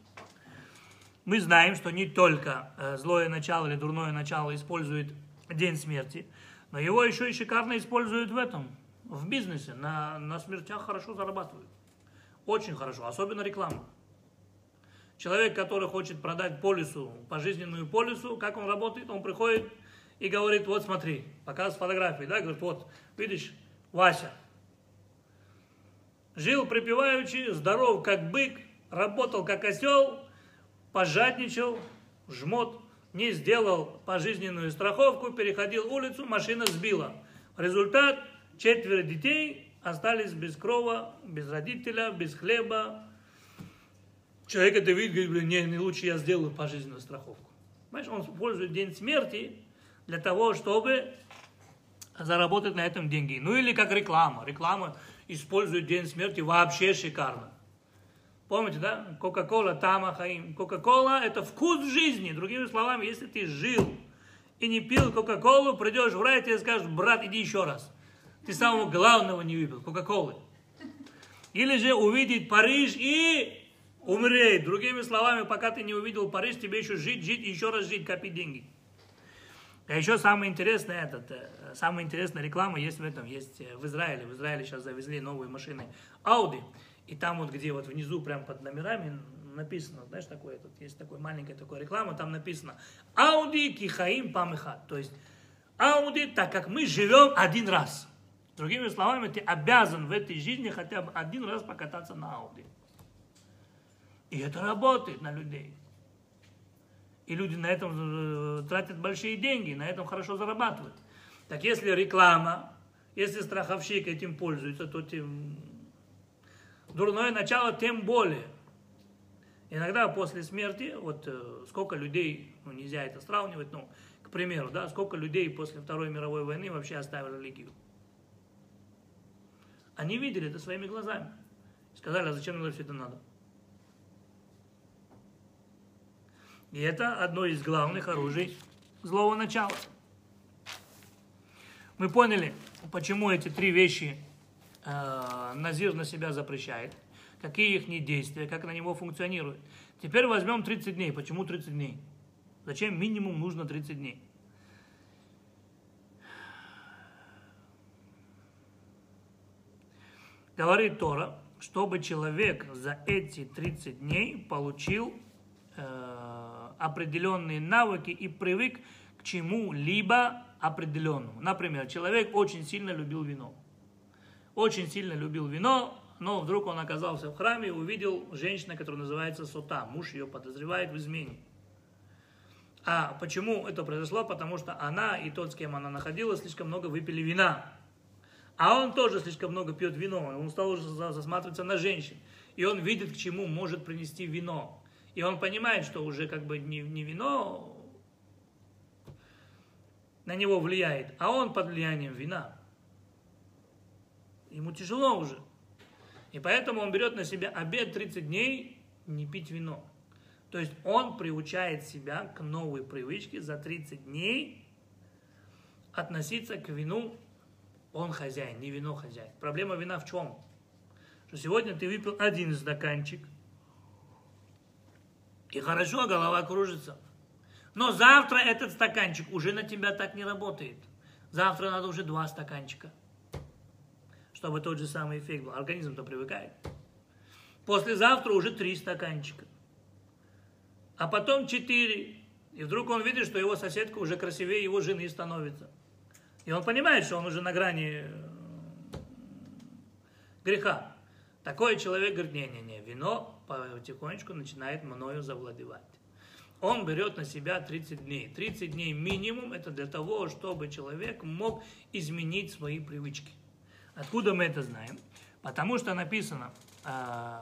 S1: Мы знаем, что не только э, злое начало или дурное начало использует день смерти, но его еще и шикарно используют в этом, в бизнесе. На, на смертях хорошо зарабатывают. Очень хорошо, особенно реклама. Человек, который хочет продать полису, пожизненную полису, как он работает? Он приходит и говорит, вот смотри, показывает фотографии, да, говорит, вот, видишь, Вася, жил припеваючи, здоров как бык, работал как осел, пожадничал, жмот, не сделал пожизненную страховку, переходил улицу, машина сбила. Результат, четверо детей остались без крова, без родителя, без хлеба. Человек это видит, говорит, не, не лучше я сделаю пожизненную страховку. Понимаешь, он использует день смерти для того, чтобы заработать на этом деньги. Ну или как реклама. Реклама использует день смерти вообще шикарно. Помните, да? Кока-кола, Тама Хаим. Кока-кола – это вкус жизни. Другими словами, если ты жил и не пил Кока-колу, придешь в рай, тебе скажут, брат, иди еще раз. Ты самого главного не выпил, Кока-колы. Или же увидеть Париж и умереть. Другими словами, пока ты не увидел Париж, тебе еще жить, жить еще раз жить, копить деньги. А еще самое интересное, этот, э, самая интересная реклама есть в этом, есть э, в Израиле. В Израиле сейчас завезли новые машины Audi. И там вот, где вот внизу, прям под номерами, написано, знаешь, такое, тут есть такой маленькая такая реклама, там написано Audi Кихаим Памехат. То есть Audi, так как мы живем один раз. Другими словами, ты обязан в этой жизни хотя бы один раз покататься на Audi. И это работает на людей. И люди на этом э, тратят большие деньги, на этом хорошо зарабатывают. Так если реклама, если страховщик этим пользуется, то тем дурное начало тем более. Иногда после смерти, вот э, сколько людей, ну нельзя это сравнивать, ну, к примеру, да, сколько людей после Второй мировой войны вообще оставили религию. Они видели это своими глазами. Сказали, а зачем нам все это надо? И это одно из главных оружий злого начала. Мы поняли, почему эти три вещи э, Назир на себя запрещает, какие их действия, как на него функционирует. Теперь возьмем 30 дней. Почему 30 дней? Зачем минимум нужно 30 дней? Говорит Тора, чтобы человек за эти 30 дней получил э, определенные навыки и привык к чему-либо определенному. Например, человек очень сильно любил вино. Очень сильно любил вино, но вдруг он оказался в храме и увидел женщину, которая называется Сота. Муж ее подозревает в измене. А почему это произошло? Потому что она и тот, с кем она находилась, слишком много выпили вина. А он тоже слишком много пьет вино. Он стал уже засматриваться на женщин. И он видит, к чему может принести вино. И он понимает, что уже как бы не, не вино на него влияет, а он под влиянием вина. Ему тяжело уже. И поэтому он берет на себя обед 30 дней не пить вино. То есть он приучает себя к новой привычке за 30 дней относиться к вину. Он хозяин, не вино хозяин. Проблема вина в чем? Что сегодня ты выпил один стаканчик, и хорошо, голова кружится. Но завтра этот стаканчик уже на тебя так не работает. Завтра надо уже два стаканчика, чтобы тот же самый эффект был. Организм-то привыкает. Послезавтра уже три стаканчика. А потом четыре. И вдруг он видит, что его соседка уже красивее его жены становится. И он понимает, что он уже на грани э, греха. Такой человек говорит, не-не-не, вино потихонечку начинает мною завладевать. Он берет на себя 30 дней. 30 дней минимум это для того, чтобы человек мог изменить свои привычки. Откуда мы это знаем? Потому что написано, э,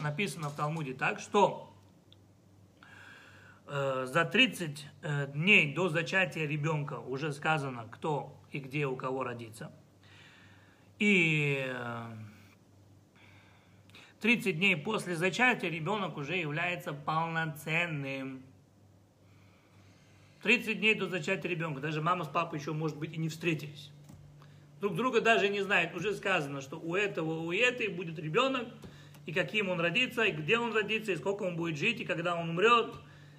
S1: написано в Талмуде так, что э, за 30 э, дней до зачатия ребенка уже сказано, кто и где у кого родится. И э, 30 дней после зачатия ребенок уже является полноценным. 30 дней до зачатия ребенка. Даже мама с папой еще, может быть, и не встретились. Друг друга даже не знают. Уже сказано, что у этого, у этой будет ребенок, и каким он родится, и где он родится, и сколько он будет жить, и когда он умрет,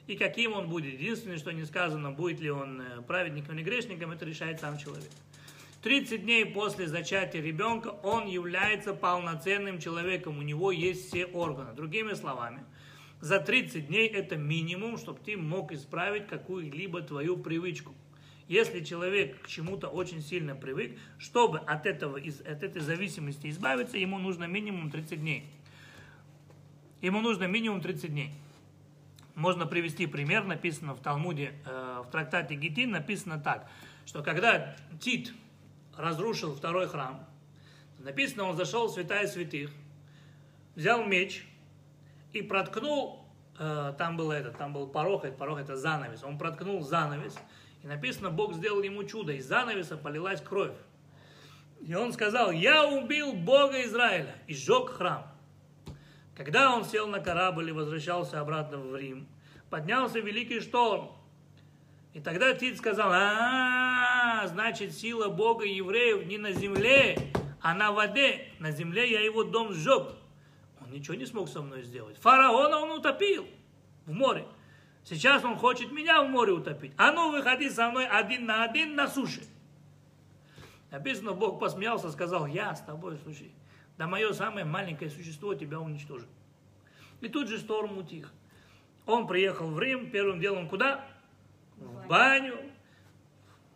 S1: и каким он будет. Единственное, что не сказано, будет ли он э, праведником или грешником, это решает сам человек. 30 дней после зачатия ребенка он является полноценным человеком, у него есть все органы. Другими словами, за 30 дней это минимум, чтобы ты мог исправить какую-либо твою привычку. Если человек к чему-то очень сильно привык, чтобы от, этого, от этой зависимости избавиться, ему нужно минимум 30 дней. Ему нужно минимум 30 дней. Можно привести пример, написано в Талмуде, э, в трактате Гитин, написано так, что когда Тит разрушил второй храм, написано, он зашел в святая святых, взял меч и проткнул, э, там был этот, там был порог, это порог это занавес, он проткнул занавес, и написано, Бог сделал ему чудо, из занавеса полилась кровь. И он сказал, я убил Бога Израиля и сжег храм. Когда он сел на корабль и возвращался обратно в Рим, поднялся великий шторм. И тогда Тит сказал, а, значит, сила Бога евреев не на земле, а на воде. На земле я его дом сжег. Он ничего не смог со мной сделать. Фараона он утопил в море. Сейчас он хочет меня в море утопить. А ну, выходи со мной один на один на суше. Написано, Бог посмеялся, сказал, я с тобой, слушай, да мое самое маленькое существо тебя уничтожит. И тут же шторм утих. Он приехал в Рим, первым делом куда? В баню.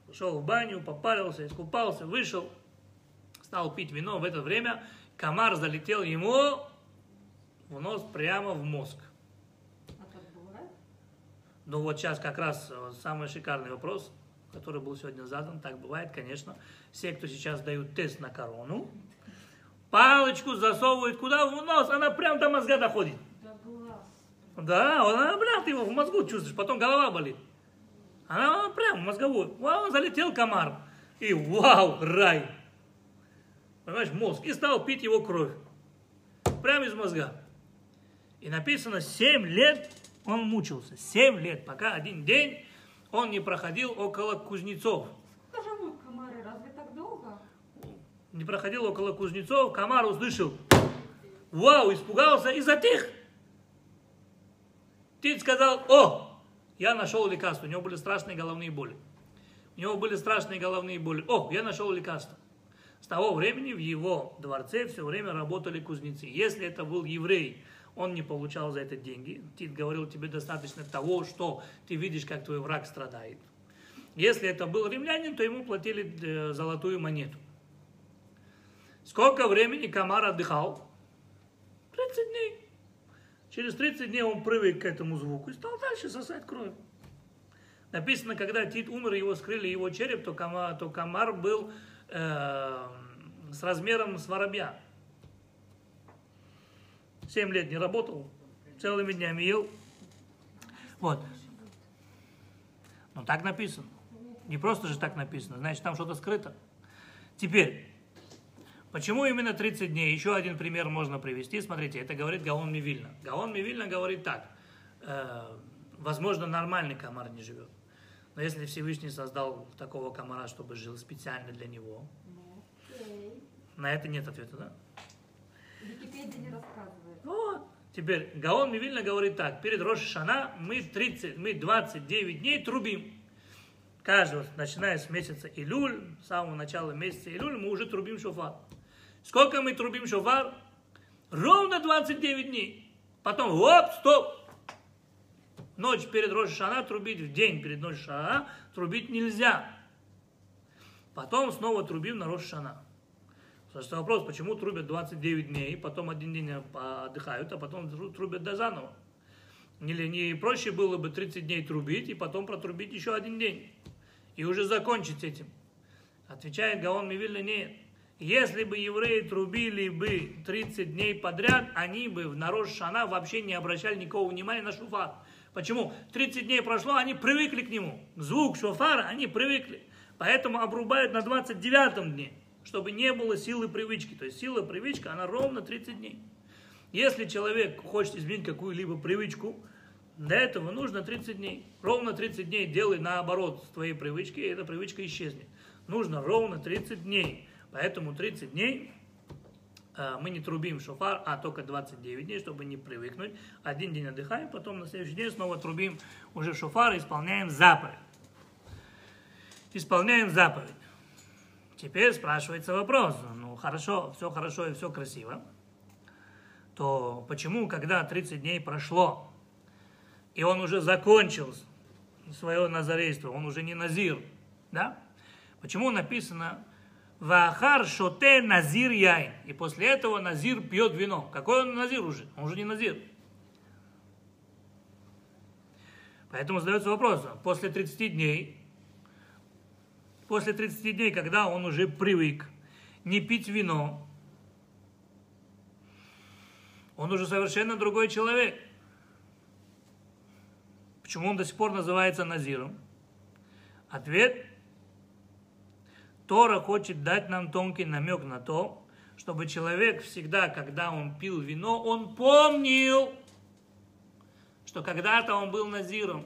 S1: Пошел в баню, попарился, искупался, вышел, стал пить вино. В это время комар залетел ему в нос прямо в мозг. Ну вот сейчас как раз э, самый шикарный вопрос, который был сегодня задан. Так бывает, конечно. Все, кто сейчас дают тест на корону, палочку засовывают куда? В нос, она прям до мозга доходит.
S3: Да глаз.
S1: Да, она прям ты его в мозгу чувствуешь, потом голова болит. Она прям в мозговую. Вау, залетел комар. И вау, рай. Понимаешь, мозг. И стал пить его кровь. Прямо из мозга. И написано, 7 лет он мучился. 7 лет, пока один день он не проходил около кузнецов.
S3: Сколько живут комары? Разве так долго?
S1: Не проходил около кузнецов, комар услышал. Вау, испугался и затих. Тит сказал, о, я нашел лекарство. У него были страшные головные боли. У него были страшные головные боли. О, я нашел лекарство. С того времени в его дворце все время работали кузнецы. Если это был еврей, он не получал за это деньги. Тит говорил, тебе достаточно того, что ты видишь, как твой враг страдает. Если это был римлянин, то ему платили э, золотую монету. Сколько времени комар отдыхал? 30 дней. Через 30 дней он привык к этому звуку и стал дальше сосать кровь. Написано, когда Тит умер, его скрыли его череп, то комар, то комар был э, с размером с воробья. Семь лет не работал, целыми днями ел. Вот. Ну так написано. Не просто же так написано, значит там что-то скрыто. Теперь, почему именно 30 дней? Еще один пример можно привести. Смотрите, это говорит Гаон Мивильна. Гаон Мивильна говорит так. Э, возможно, нормальный комар не живет. Но если Всевышний создал такого комара, чтобы жил специально для него, на это нет ответа, да?
S3: Википедия не рассказывает.
S1: Вот. Теперь Гаон Мивильна говорит так. Перед Рош Шана мы, 30, мы 29 дней трубим. Каждого, начиная с месяца Илюль, с самого начала месяца Илюль, мы уже трубим шофар. Сколько мы трубим шофар? Ровно 29 дней. Потом, оп, стоп. Ночь перед Рош Шана трубить, в день перед Рош Шана трубить нельзя. Потом снова трубим на Рош Слушайте, вопрос, почему трубят 29 дней, потом один день отдыхают, а потом трубят до заново? Не, не проще было бы 30 дней трубить и потом протрубить еще один день? И уже закончить этим? Отвечает Гаон Мивильна, нет. Если бы евреи трубили бы 30 дней подряд, они бы в народ Шана вообще не обращали никакого внимания на шуфар. Почему? 30 дней прошло, они привыкли к нему. Звук шофара, они привыкли. Поэтому обрубают на 29 дне чтобы не было силы привычки. То есть сила привычка, она ровно 30 дней. Если человек хочет изменить какую-либо привычку, для этого нужно 30 дней. Ровно 30 дней делай наоборот твоей привычки, и эта привычка исчезнет. Нужно ровно 30 дней. Поэтому 30 дней э, мы не трубим шофар, а только 29 дней, чтобы не привыкнуть. Один день отдыхаем, потом на следующий день снова трубим уже шофар и исполняем заповедь. Исполняем заповедь. Теперь спрашивается вопрос, ну хорошо, все хорошо и все красиво, то почему, когда 30 дней прошло, и он уже закончил свое назарейство, он уже не назир, да? Почему написано Вахар шоте назир яйн. И после этого назир пьет вино. Какой он назир уже? Он уже не назир. Поэтому задается вопрос, после 30 дней, после 30 дней, когда он уже привык не пить вино, он уже совершенно другой человек. Почему он до сих пор называется Назиром? Ответ. Тора хочет дать нам тонкий намек на то, чтобы человек всегда, когда он пил вино, он помнил, что когда-то он был Назиром.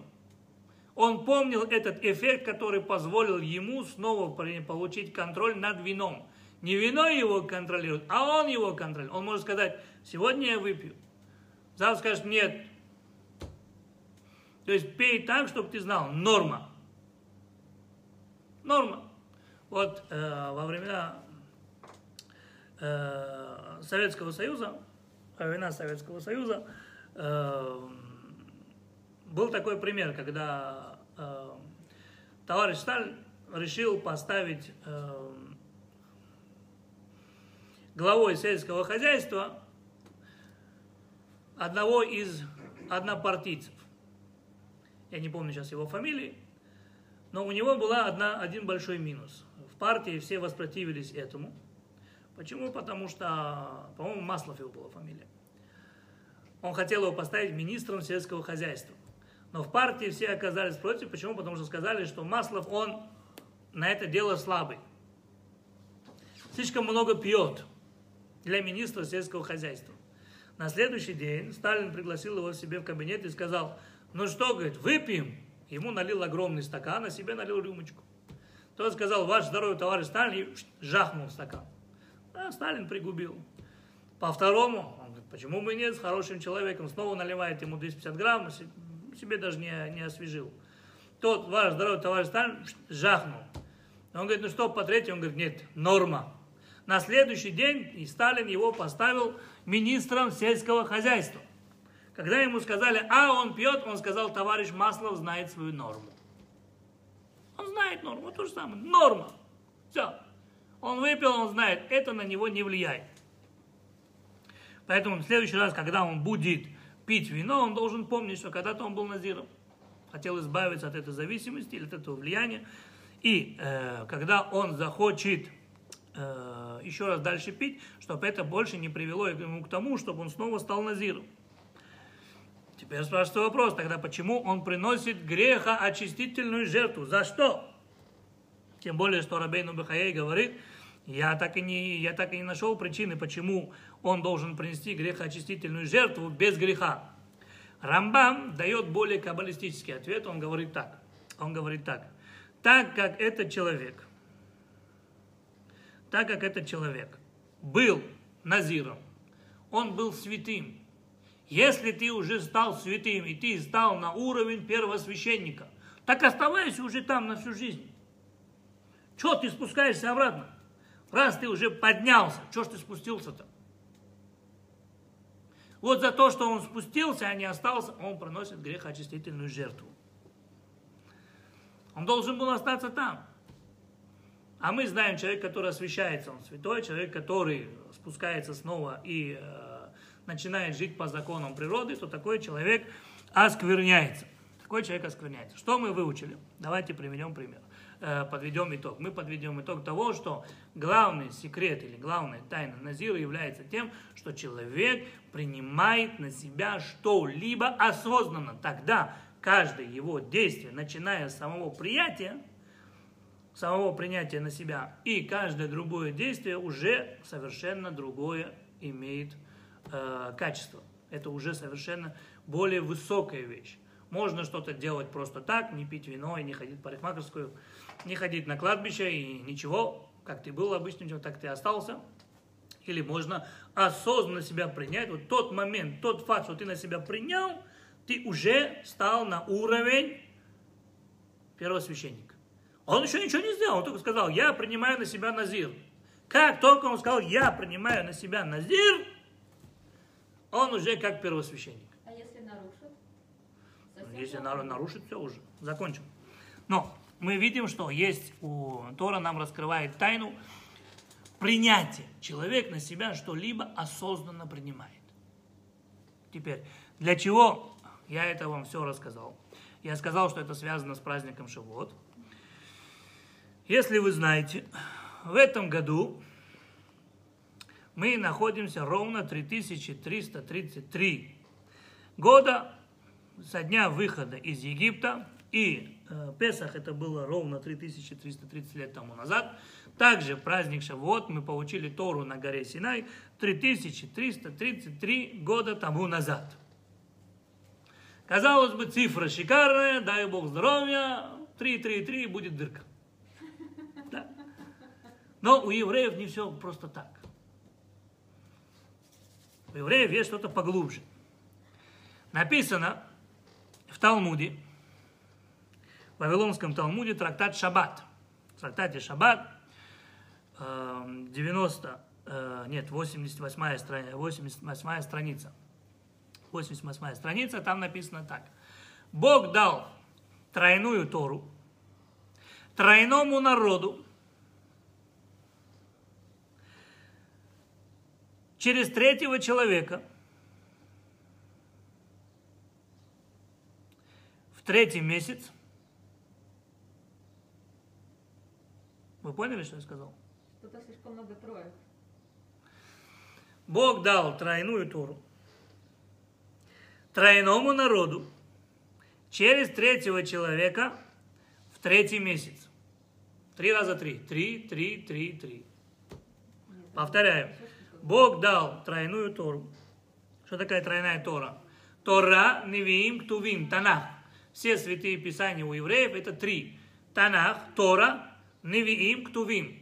S1: Он помнил этот эффект, который позволил ему снова получить контроль над вином. Не вино его контролирует, а он его контролирует. Он может сказать, сегодня я выпью. Завтра скажет, нет, то есть пей так, чтобы ты знал, норма. Норма. Вот э, во времена э, Советского Союза, во времена Советского Союза, э, был такой пример, когда э, товарищ Сталин решил поставить э, главой сельского хозяйства одного из однопартийцев я не помню сейчас его фамилии, но у него была одна, один большой минус. В партии все воспротивились этому. Почему? Потому что, по-моему, Маслов его была фамилия. Он хотел его поставить министром сельского хозяйства. Но в партии все оказались против. Почему? Потому что сказали, что Маслов, он на это дело слабый. Слишком много пьет для министра сельского хозяйства. На следующий день Сталин пригласил его себе в кабинет и сказал, ну что, говорит, выпьем. Ему налил огромный стакан, а себе налил рюмочку. Тот сказал, ваш здоровый товарищ Сталин, и жахнул стакан. А Сталин пригубил. По второму, он говорит, почему бы нет, с хорошим человеком, снова наливает ему 250 грамм, себе даже не, не освежил. Тот, ваш здоровый товарищ Сталин, жахнул. Он говорит, ну что, по третьему, он говорит, нет, норма. На следующий день и Сталин его поставил министром сельского хозяйства. Когда ему сказали, а он пьет, он сказал, товарищ Маслов знает свою норму. Он знает норму, то же самое, норма. Все. Он выпил, он знает, это на него не влияет. Поэтому в следующий раз, когда он будет пить вино, он должен помнить, что когда-то он был назиром. Хотел избавиться от этой зависимости или от этого влияния. И э, когда он захочет э, еще раз дальше пить, чтобы это больше не привело ему к тому, чтобы он снова стал назиром. Теперь спрашивается вопрос, тогда почему он приносит греха очистительную жертву? За что? Тем более, что Рабейну Бахаей говорит, я так, и не, я так и не нашел причины, почему он должен принести грехоочистительную жертву без греха. Рамбам дает более каббалистический ответ, он говорит так. Он говорит так. Так как этот человек, так как этот человек был назиром, он был святым, если ты уже стал святым, и ты стал на уровень первосвященника, так оставайся уже там на всю жизнь. Чего ты спускаешься обратно? Раз ты уже поднялся, что ж ты спустился-то? Вот за то, что он спустился, а не остался, он приносит грехоочистительную жертву. Он должен был остаться там. А мы знаем человек, который освящается, он святой, человек, который спускается снова и э, начинает жить по законам природы, то такой человек оскверняется. Такой человек оскверняется. Что мы выучили? Давайте приведем пример. Э, подведем итог. Мы подведем итог того, что главный секрет или главная тайна Назира является тем, что человек принимает на себя что-либо осознанно. Тогда каждое его действие, начиная с самого приятия, самого принятия на себя, и каждое другое действие уже совершенно другое имеет э, качество. Это уже совершенно более высокая вещь. Можно что-то делать просто так, не пить вино и не ходить в парикмахерскую, не ходить на кладбище и ничего, как ты был обычным, так ты остался. или можно осознанно себя принять. Вот тот момент, тот факт, что ты на себя принял, ты уже стал на уровень первосвященника. Он еще ничего не сделал, он только сказал, я принимаю на себя назир. Как только он сказал, я принимаю на себя назир, он уже как первосвященник.
S3: А если нарушит? Совсем
S1: Если нарушит, все уже, закончим. Но мы видим, что есть у Тора нам раскрывает тайну принятия. Человек на себя что-либо осознанно принимает. Теперь, для чего я это вам все рассказал? Я сказал, что это связано с праздником Шавуот. Если вы знаете, в этом году мы находимся ровно 3333 года со дня выхода из Египта, и Песах это было ровно 3330 лет тому назад. Также праздник Шавуот мы получили Тору на горе Синай 3333 года тому назад. Казалось бы, цифра шикарная, дай Бог здоровья, 333 будет дырка. Да. Но у евреев не все просто так. У евреев есть что-то поглубже. Написано в Талмуде, Вавилонском Талмуде, трактат Шаббат. В трактате Шаббат, э, 90, э, нет, 88 страница, 88 страница. 88 страница, там написано так. Бог дал тройную Тору тройному народу через третьего человека в третий месяц. Вы поняли, что я сказал?
S3: Что-то слишком много троек.
S1: Бог дал тройную Тору тройному народу через третьего человека в третий месяц. Три раза три. Три, три, три, три. Повторяю. Бог дал тройную Тору. Что такая тройная Тора? Тора, Невиим, Ктувим, Танах. Все святые писания у евреев это три. Танах, Тора, Невиим, Ктувим.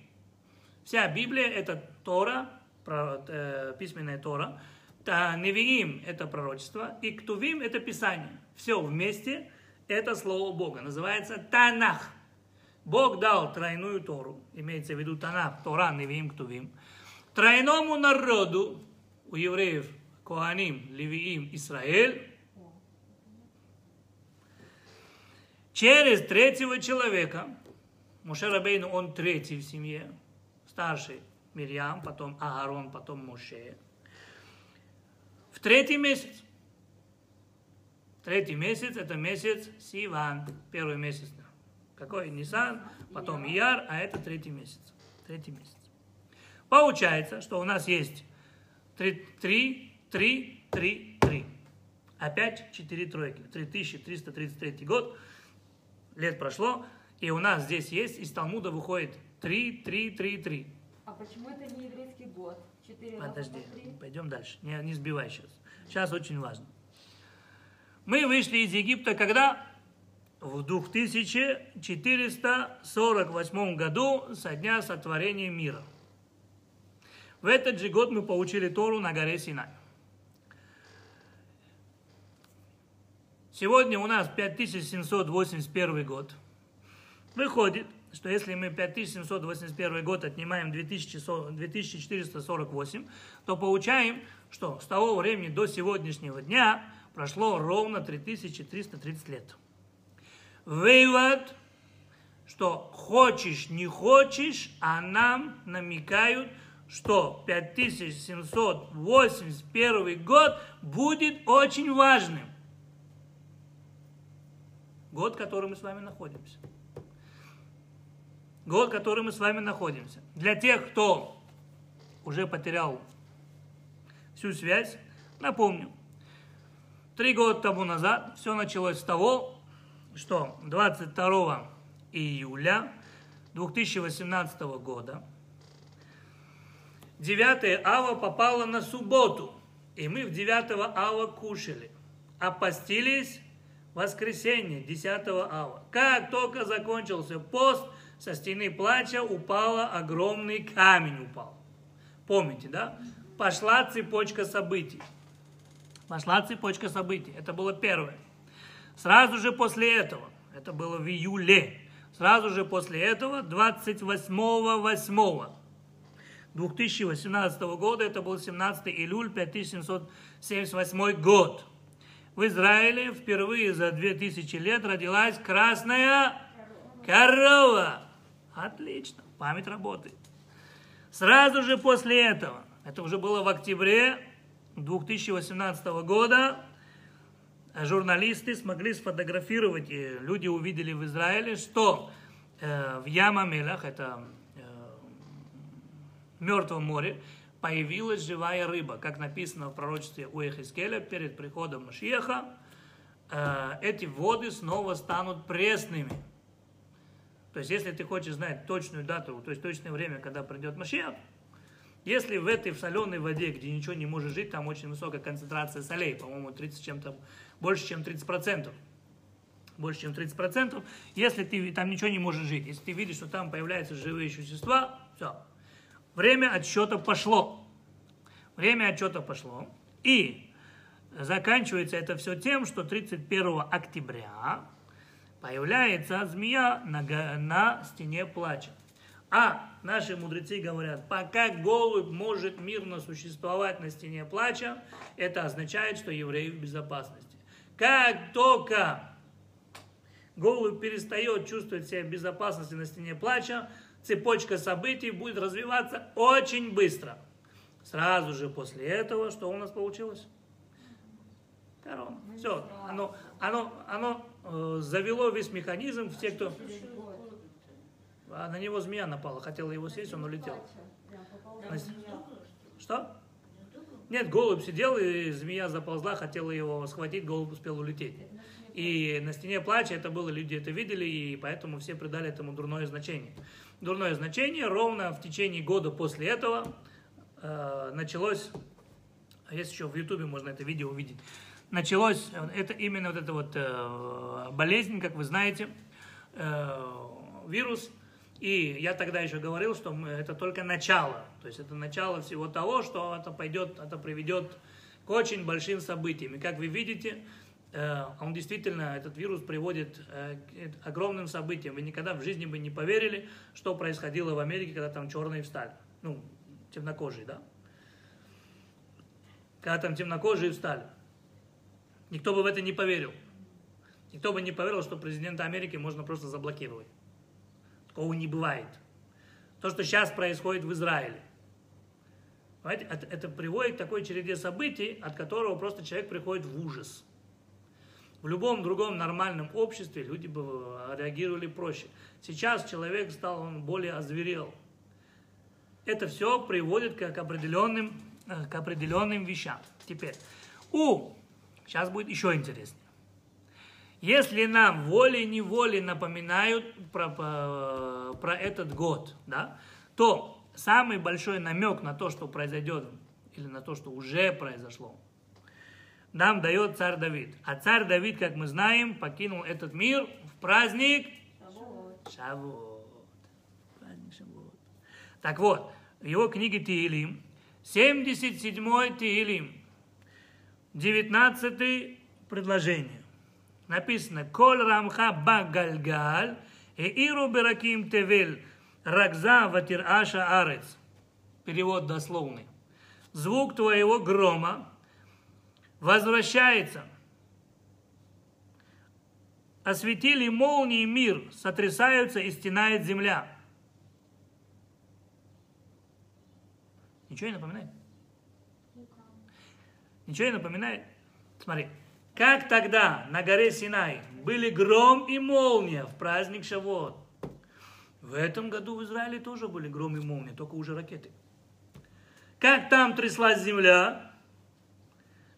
S1: Вся Библия это Тора, э, письменная Тора. Невиим это пророчество, и Ктувим это Писание. Все вместе это Слово Бога. Называется Танах. Бог дал тройную Тору, имеется в виду Танах, Тора, Невиим, Ктувим. Тройному народу, у евреев, Коаним, Левиим, Израиль, через третьего человека, Муше Рабейну, он третий в семье, старший Мирьям, потом Аарон, потом Муше. В третий месяц, третий месяц, это месяц Сиван, первый месяц. Какой? Нисан, потом Ияр, а это третий месяц. Третий месяц. Получается, что у нас есть три, три, три, три, три. Опять четыре тройки. 3333 год, лет прошло, и у нас здесь есть, из Талмуда выходит 3, 3, 3, 3.
S3: А почему это не еврейский год? Четыре раза
S1: Подожди,
S3: по три?
S1: пойдем дальше. Не, не сбивай сейчас. Сейчас очень важно. Мы вышли из Египта когда? В 2448 году со дня сотворения мира. В этот же год мы получили Тору на горе Синай. Сегодня у нас 5781 год. Выходит, что если мы 5781 год отнимаем 2040 2448, то получаем, что с того времени до сегодняшнего дня прошло ровно 3330 лет. Вывод, что хочешь, не хочешь, а нам намекают, что 5781 год будет очень важным. Год, в котором мы с вами находимся. Год, в котором мы с вами находимся. Для тех, кто уже потерял всю связь, напомню. Три года тому назад все началось с того, что 22 июля 2018 года 9 ава попало на субботу, и мы в 9 ава кушали, а постились воскресенье 10 ава. Как только закончился пост, со стены плача упала огромный камень упал. Помните, да? Пошла цепочка событий. Пошла цепочка событий. Это было первое. Сразу же после этого, это было в июле, сразу же после этого, 28 2018 года, это был 17 июль 5778 год. В Израиле впервые за 2000 лет родилась красная корова. Отлично, память работает. Сразу же после этого, это уже было в октябре 2018 года, журналисты смогли сфотографировать, и люди увидели в Израиле, что э, в Ямамелах, это э, Мертвом море, появилась живая рыба, как написано в пророчестве у Эхискеля перед приходом Машиеха, э, эти воды снова станут пресными. То есть, если ты хочешь знать точную дату, то есть точное время, когда придет Машиах, если в этой в соленой воде, где ничего не может жить, там очень высокая концентрация солей, по-моему, 30 чем-то, больше, чем 30%, больше, чем 30%, если ты там ничего не можешь жить, если ты видишь, что там появляются живые существа, все, время отсчета пошло. Время отсчета пошло. И заканчивается это все тем, что 31 октября появляется змея на, на стене плача. А наши мудрецы говорят, пока голубь может мирно существовать на стене плача, это означает, что евреи в безопасности. Как только голубь перестает чувствовать себя в безопасности на стене плача, цепочка событий будет развиваться очень быстро. Сразу же после этого, что у нас получилось? Корона. Все, оно, оно, оно завело весь механизм в те, кто... А на него змея напала, хотела его съесть, он улетел. Что? Нет, голубь сидел, и змея заползла, хотела его схватить, голубь успел улететь. И на стене плача это было, люди это видели, и поэтому все придали этому дурное значение. Дурное значение ровно в течение года после этого э, началось, а есть еще в Ютубе можно это видео увидеть, началось, это именно вот эта вот э, болезнь, как вы знаете, э, вирус. И я тогда еще говорил, что это только начало. То есть это начало всего того, что это пойдет, это приведет к очень большим событиям. И как вы видите, э, он действительно, этот вирус приводит э, к огромным событиям. Вы никогда в жизни бы не поверили, что происходило в Америке, когда там черные встали. Ну, темнокожие, да? Когда там темнокожие встали. Никто бы в это не поверил. Никто бы не поверил, что президента Америки можно просто заблокировать. Такого не бывает. То, что сейчас происходит в Израиле. Понимаете, это, это приводит к такой череде событий, от которого просто человек приходит в ужас. В любом другом нормальном обществе люди бы реагировали проще. Сейчас человек стал, он более озверел. Это все приводит к определенным, э, к определенным вещам. Теперь, у Сейчас будет еще интереснее. Если нам волей-неволей напоминают про, про, про этот год, да, то самый большой намек на то, что произойдет, или на то, что уже произошло, нам дает царь Давид. А царь Давид, как мы знаем, покинул этот мир в праздник Шавот. Праздник Шавот. Так вот, в его книге Тиилим, 77-й Тиилим, 19 предложение. Написано, Коль рамха багальгаль, и иру бераким тевель, рагза ватир аша арец. Перевод дословный. Звук твоего грома возвращается. Осветили молнии мир, сотрясаются и стенает земля. Ничего не напоминает? Ничего не напоминает? Смотри. Как тогда на горе Синай были гром и молния в праздник Шавот? В этом году в Израиле тоже были гром и молния, только уже ракеты. Как там тряслась земля,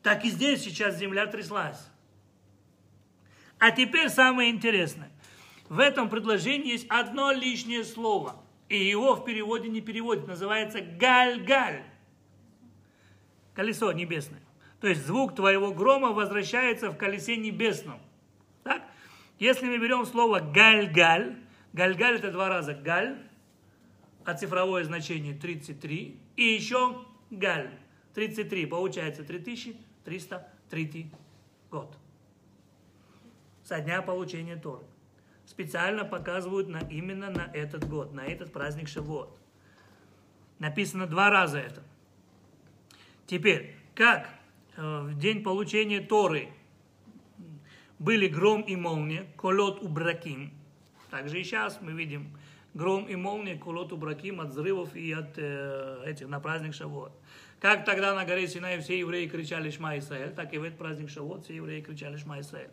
S1: так и здесь сейчас земля тряслась. А теперь самое интересное. В этом предложении есть одно лишнее слово. И его в переводе не переводят. Называется галь-галь. Колесо небесное. То есть звук твоего грома возвращается в колесе небесном. Так? Если мы берем слово галь-галь, галь-галь это два раза галь, а цифровое значение 33. И еще галь. 33, получается 3303 год. Со дня получения Торы. Специально показывают на, именно на этот год, на этот праздник Шавуот. Написано два раза это. Теперь, как в день получения Торы были гром и молния, колот у браким. Также и сейчас мы видим гром и молния, колот у браким от взрывов и от э, этих на праздник Шавуот. Как тогда на горе Синай все евреи кричали Шма Исраэль, так и в этот праздник Шавуот все евреи кричали Шма Исраэль.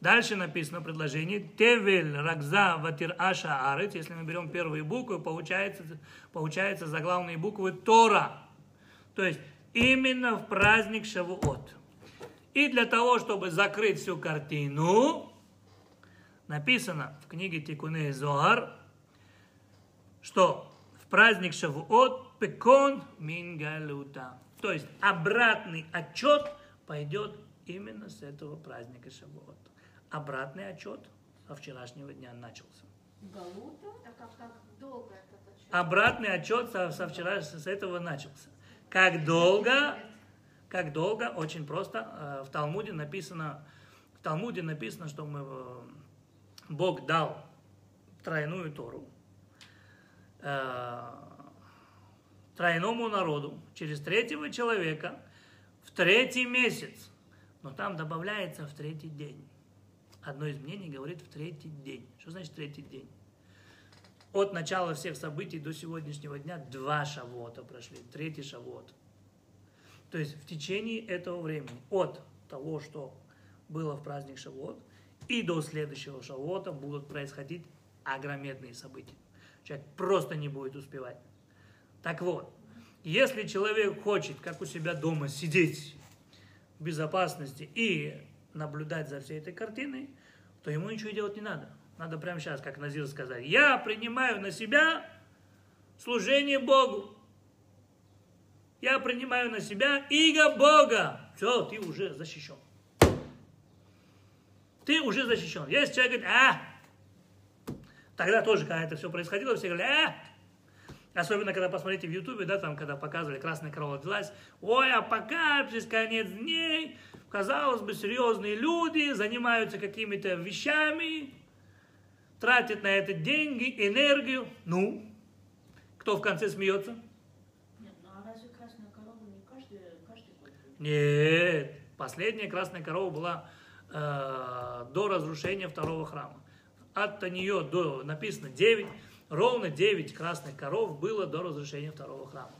S1: Дальше написано предложение Тевель Рагза Ватир Аша Арет. Если мы берем первые буквы, получается, получается заглавные буквы Тора. То есть именно в праздник Шавуот. И для того, чтобы закрыть всю картину, написано в книге Тикуне Зоар, что в праздник Шавуот пекон мингалута. То есть обратный отчет пойдет именно с этого праздника Шавуот. Обратный отчет со вчерашнего дня начался.
S3: Галута.
S4: Так как так долго этот отчет?
S1: Обратный отчет со, со вчера, с этого начался. Как долго? Как долго? Очень просто. Э, В Талмуде написано, в Талмуде написано, что мы, э, Бог дал тройную Тору э, тройному народу через третьего человека в третий месяц. Но там добавляется в третий день. Одно из мнений говорит в третий день. Что значит третий день? От начала всех событий до сегодняшнего дня два шавота прошли, третий шавот. То есть в течение этого времени, от того, что было в праздник Шавот, и до следующего Шавота будут происходить огрометные события. Человек просто не будет успевать. Так вот, если человек хочет, как у себя дома, сидеть в безопасности и наблюдать за всей этой картиной, то ему ничего делать не надо. Надо прямо сейчас, как Назир сказать, я принимаю на себя служение Богу. Я принимаю на себя иго Бога. Все, ты уже защищен. Ты уже защищен. Если человек говорит, а, тогда тоже, когда это все происходило, все говорили, а, Особенно, когда посмотрите в Ютубе, да, там, когда показывали красная корова родилась, ой, апокалипсис, конец дней, казалось бы, серьезные люди занимаются какими-то вещами, тратят на это деньги, энергию. Ну, кто в конце смеется?
S6: Нет, ну а разве красную корову не каждый, каждый год будет?
S1: Нет, последняя красная корова была э, до разрушения второго храма. От нее до, написано 9, ровно 9 красных коров было до разрушения второго храма.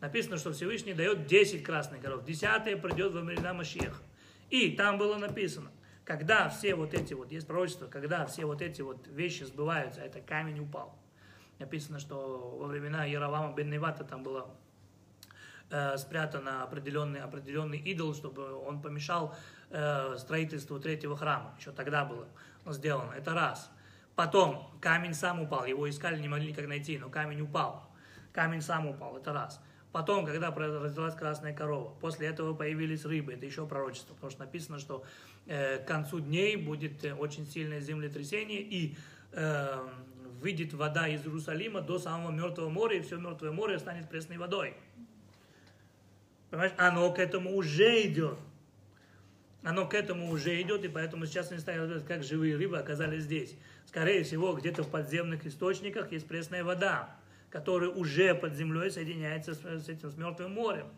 S1: Написано, что Всевышний дает 10 красных коров. Десятая придет во времена Машеха. И там было написано, когда все вот эти вот, есть пророчество, когда все вот эти вот вещи сбываются, это камень упал. Написано, что во времена Яровама бен Невата там было э, спрятан определенный, определенный идол, чтобы он помешал э, строительству третьего храма. Еще тогда было сделано. Это раз. Потом камень сам упал. Его искали, не могли никак найти, но камень упал. Камень сам упал. Это раз. Потом, когда родилась красная корова, после этого появились рыбы. Это еще пророчество, потому что написано, что к концу дней будет э, очень сильное землетрясение и э, выйдет вода из Иерусалима до самого Мертвого моря, и все Мертвое море станет пресной водой. Понимаешь, оно к этому уже идет. Оно к этому уже идет, и поэтому сейчас они стали как живые рыбы оказались здесь. Скорее всего, где-то в подземных источниках есть пресная вода, которая уже под землей соединяется с, с этим, с Мертвым морем.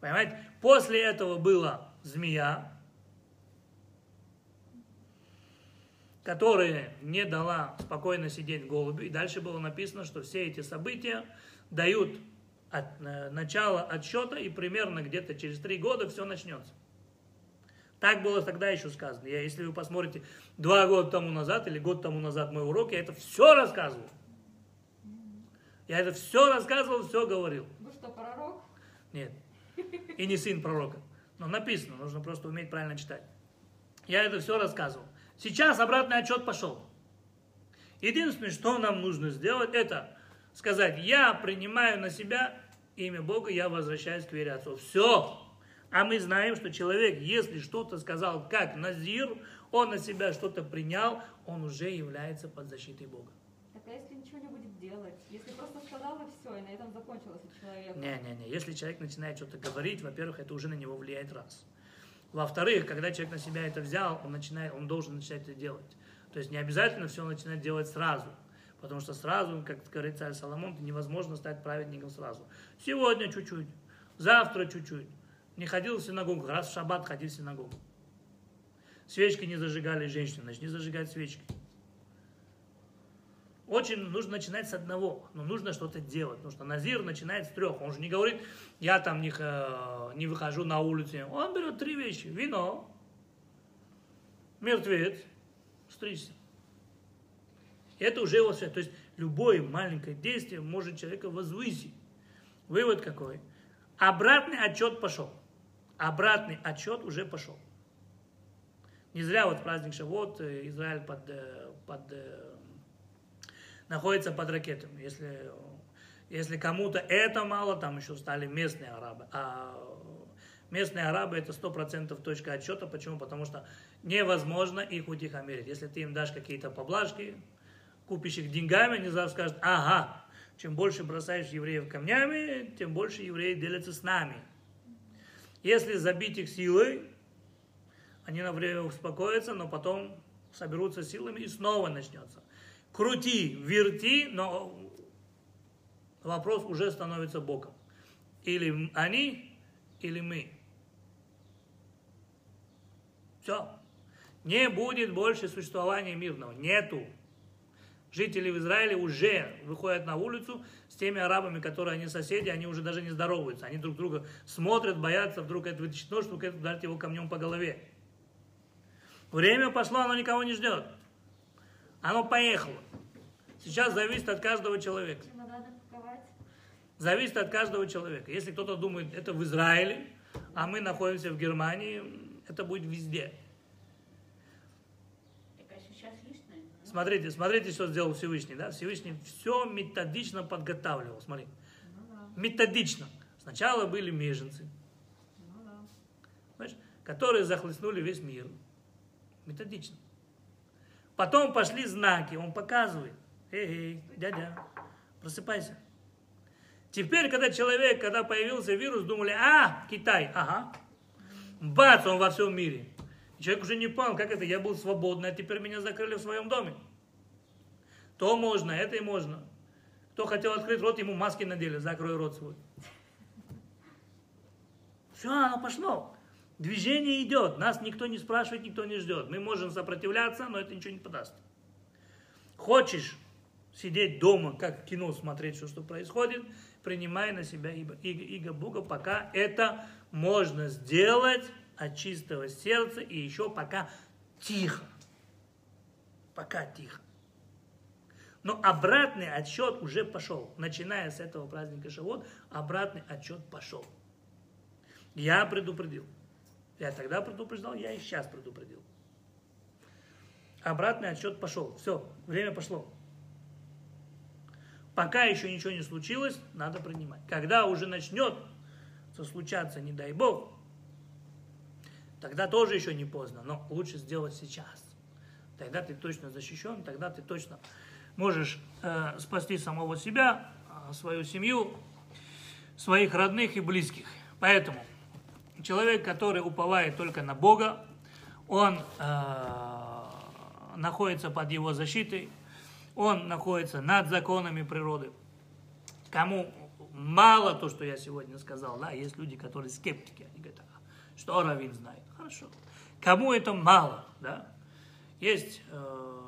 S1: Понимаете? После этого была змея, которая не дала спокойно сидеть голубю. И дальше было написано, что все эти события дают от, э, начало отсчета, и примерно где-то через три года все начнется. Так было тогда еще сказано. Я, если вы посмотрите два года тому назад или год тому назад мой урок, я это все рассказывал. Я это все рассказывал, все говорил.
S3: Вы что, пророк?
S1: Нет. И не сын пророка. Но написано, нужно просто уметь правильно читать. Я это все рассказывал. Сейчас обратный отчет пошел. Единственное, что нам нужно сделать, это сказать, я принимаю на себя имя Бога, я возвращаюсь к вере отцов. Все. А мы знаем, что человек, если что-то сказал как Назир, он на себя что-то принял, он уже является под защитой Бога.
S3: Так а если ничего не будет делать? Если просто сказал и все, и на этом закончилось у человека?
S1: Не-не-не, если человек начинает что-то говорить, во-первых, это уже на него влияет раз. Во-вторых, когда человек на себя это взял, он, начинает, он должен начать это делать. То есть не обязательно все начинать делать сразу. Потому что сразу, как говорит царь Соломон, невозможно стать праведником сразу. Сегодня чуть-чуть, завтра чуть-чуть. Не ходил в синагогу, раз в шаббат ходил в синагогу. Свечки не зажигали женщины, значит не зажигать свечки. Очень нужно начинать с одного, но нужно что-то делать. Потому что Назир начинает с трех. Он же не говорит, я там не, не выхожу на улицу. Он берет три вещи. Вино, мертвец, стричься. Это уже его связь. То есть любое маленькое действие может человека возвысить. Вывод какой? Обратный отчет пошел. Обратный отчет уже пошел. Не зря вот праздник Шавот, э, Израиль под, э, под, э, находится под ракетами. Если, если кому-то это мало, там еще стали местные арабы. А местные арабы это 100% точка отсчета. Почему? Потому что невозможно их утихомирить. Если ты им дашь какие-то поблажки, купишь их деньгами, они завтра скажут, ага, чем больше бросаешь евреев камнями, тем больше евреи делятся с нами. Если забить их силой, они на время успокоятся, но потом соберутся силами и снова начнется. Крути, верти, но вопрос уже становится боком. Или они, или мы. Все. Не будет больше существования мирного. Нету. Жители в Израиле уже выходят на улицу с теми арабами, которые они соседи, они уже даже не здороваются. Они друг друга смотрят, боятся, вдруг это нож, вдруг это ударит его камнем по голове. Время пошло, оно никого не ждет. Оно поехало. Сейчас зависит от каждого человека. Зависит от каждого человека. Если кто-то думает, это в Израиле, а мы находимся в Германии, это будет везде.
S6: А?
S1: Смотрите, смотрите, что сделал Всевышний. Да? Всевышний все методично подготавливал. Смотри.
S3: Ну да,
S1: Методично. Сначала были беженцы,
S3: ну да.
S1: которые захлестнули весь мир. Методично. Потом пошли знаки, он показывает. Эй, эй, дядя, просыпайся. Теперь, когда человек, когда появился вирус, думали, а, Китай, ага. Бац, он во всем мире. И человек уже не понял, как это, я был свободный, а теперь меня закрыли в своем доме. То можно, это и можно. Кто хотел открыть рот, ему маски надели, закрой рот свой. Все, оно пошло. Движение идет, нас никто не спрашивает, никто не ждет. Мы можем сопротивляться, но это ничего не подаст. Хочешь сидеть дома, как кино смотреть, все, что происходит, принимай на себя иго, иго Бога, пока это можно сделать от чистого сердца и еще пока тихо. Пока тихо. Но обратный отсчет уже пошел. Начиная с этого праздника Шавот, обратный отсчет пошел. Я предупредил. Я тогда предупреждал, я и сейчас предупредил. Обратный отсчет пошел. Все, время пошло. Пока еще ничего не случилось, надо принимать. Когда уже начнет случаться, не дай бог, тогда тоже еще не поздно, но лучше сделать сейчас. Тогда ты точно защищен, тогда ты точно можешь э, спасти самого себя, э, свою семью, своих родных и близких. Поэтому человек, который уповает только на Бога, он э, находится под его защитой, он находится над законами природы. Кому мало то, что я сегодня сказал, да, есть люди, которые скептики, они говорят, а, что Равин знает, хорошо. Кому это мало, да, есть э,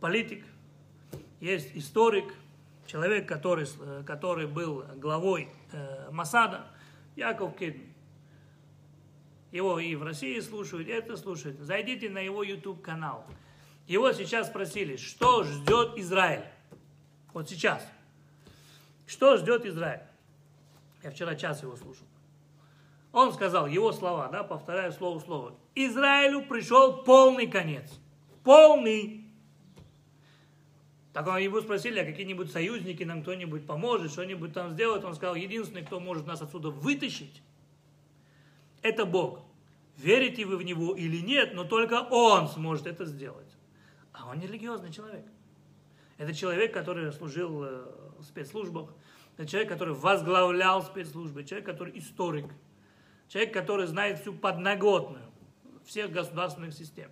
S1: политик, есть историк, человек, который, э, который был главой э, Масада, Яков Кидн. Его и в России слушают, и это слушают. Зайдите на его YouTube канал. Его сейчас спросили, что ждет Израиль. Вот сейчас. Что ждет Израиль? Я вчера час его слушал. Он сказал, его слова, да, повторяю слово слово. Израилю пришел полный конец. Полный. Так он его спросили, а какие-нибудь союзники нам кто-нибудь поможет, что-нибудь там сделать. Он сказал, единственный, кто может нас отсюда вытащить, это Бог. Верите вы в Него или нет, но только Он сможет это сделать. А он не религиозный человек. Это человек, который служил э, в спецслужбах, это человек, который возглавлял спецслужбы, человек, который историк, человек, который знает всю подноготную всех государственных систем.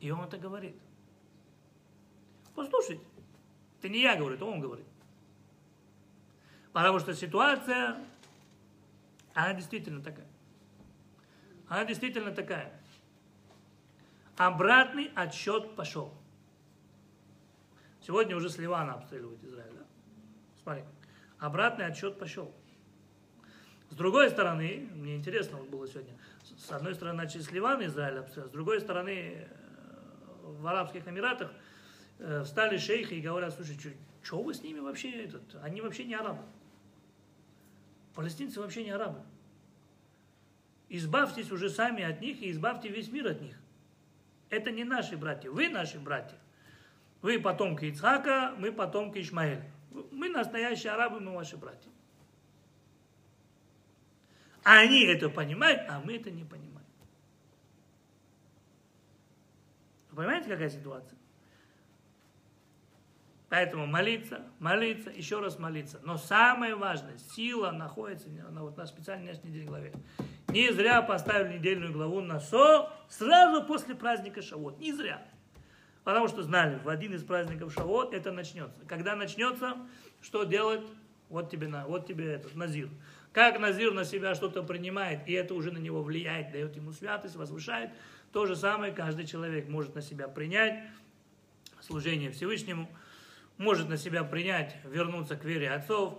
S1: И он это говорит. Послушайте, это не я говорю, это он говорит. Потому что ситуация, она действительно такая. Она действительно такая. Обратный отсчет пошел. Сегодня уже с Ливана обстреливают Израиль. Да? Смотри, обратный отсчет пошел. С другой стороны, мне интересно вот было сегодня, с одной стороны начали с Ливана Израиль обстреливать, с другой стороны э, в Арабских Эмиратах встали шейхи и говорят, слушай, что вы с ними вообще, этот, они вообще не арабы. Палестинцы вообще не арабы. Избавьтесь уже сами от них и избавьте весь мир от них. Это не наши братья, вы наши братья. Вы потомки Ицхака, мы потомки Ишмаэля. Мы настоящие арабы, мы ваши братья. Они это понимают, а мы это не понимаем. Вы понимаете, какая ситуация? Поэтому молиться, молиться, еще раз молиться. Но самое важное, сила находится на, вот, на специальной недельной главе. Не зря поставили недельную главу на СО сразу после праздника Шавот. Не зря. Потому что знали, в один из праздников Шавот это начнется. Когда начнется, что делать? Вот тебе, на, вот тебе этот Назир. Как Назир на себя что-то принимает, и это уже на него влияет, дает ему святость, возвышает, то же самое каждый человек может на себя принять служение Всевышнему – может на себя принять, вернуться к вере отцов.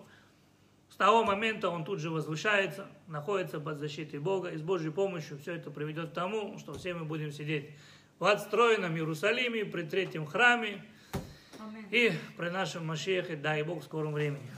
S1: С того момента он тут же возвышается, находится под защитой Бога, и с Божьей помощью все это приведет к тому, что все мы будем сидеть в отстроенном Иерусалиме, при третьем храме, и при нашем Машехе, дай Бог, в скором времени.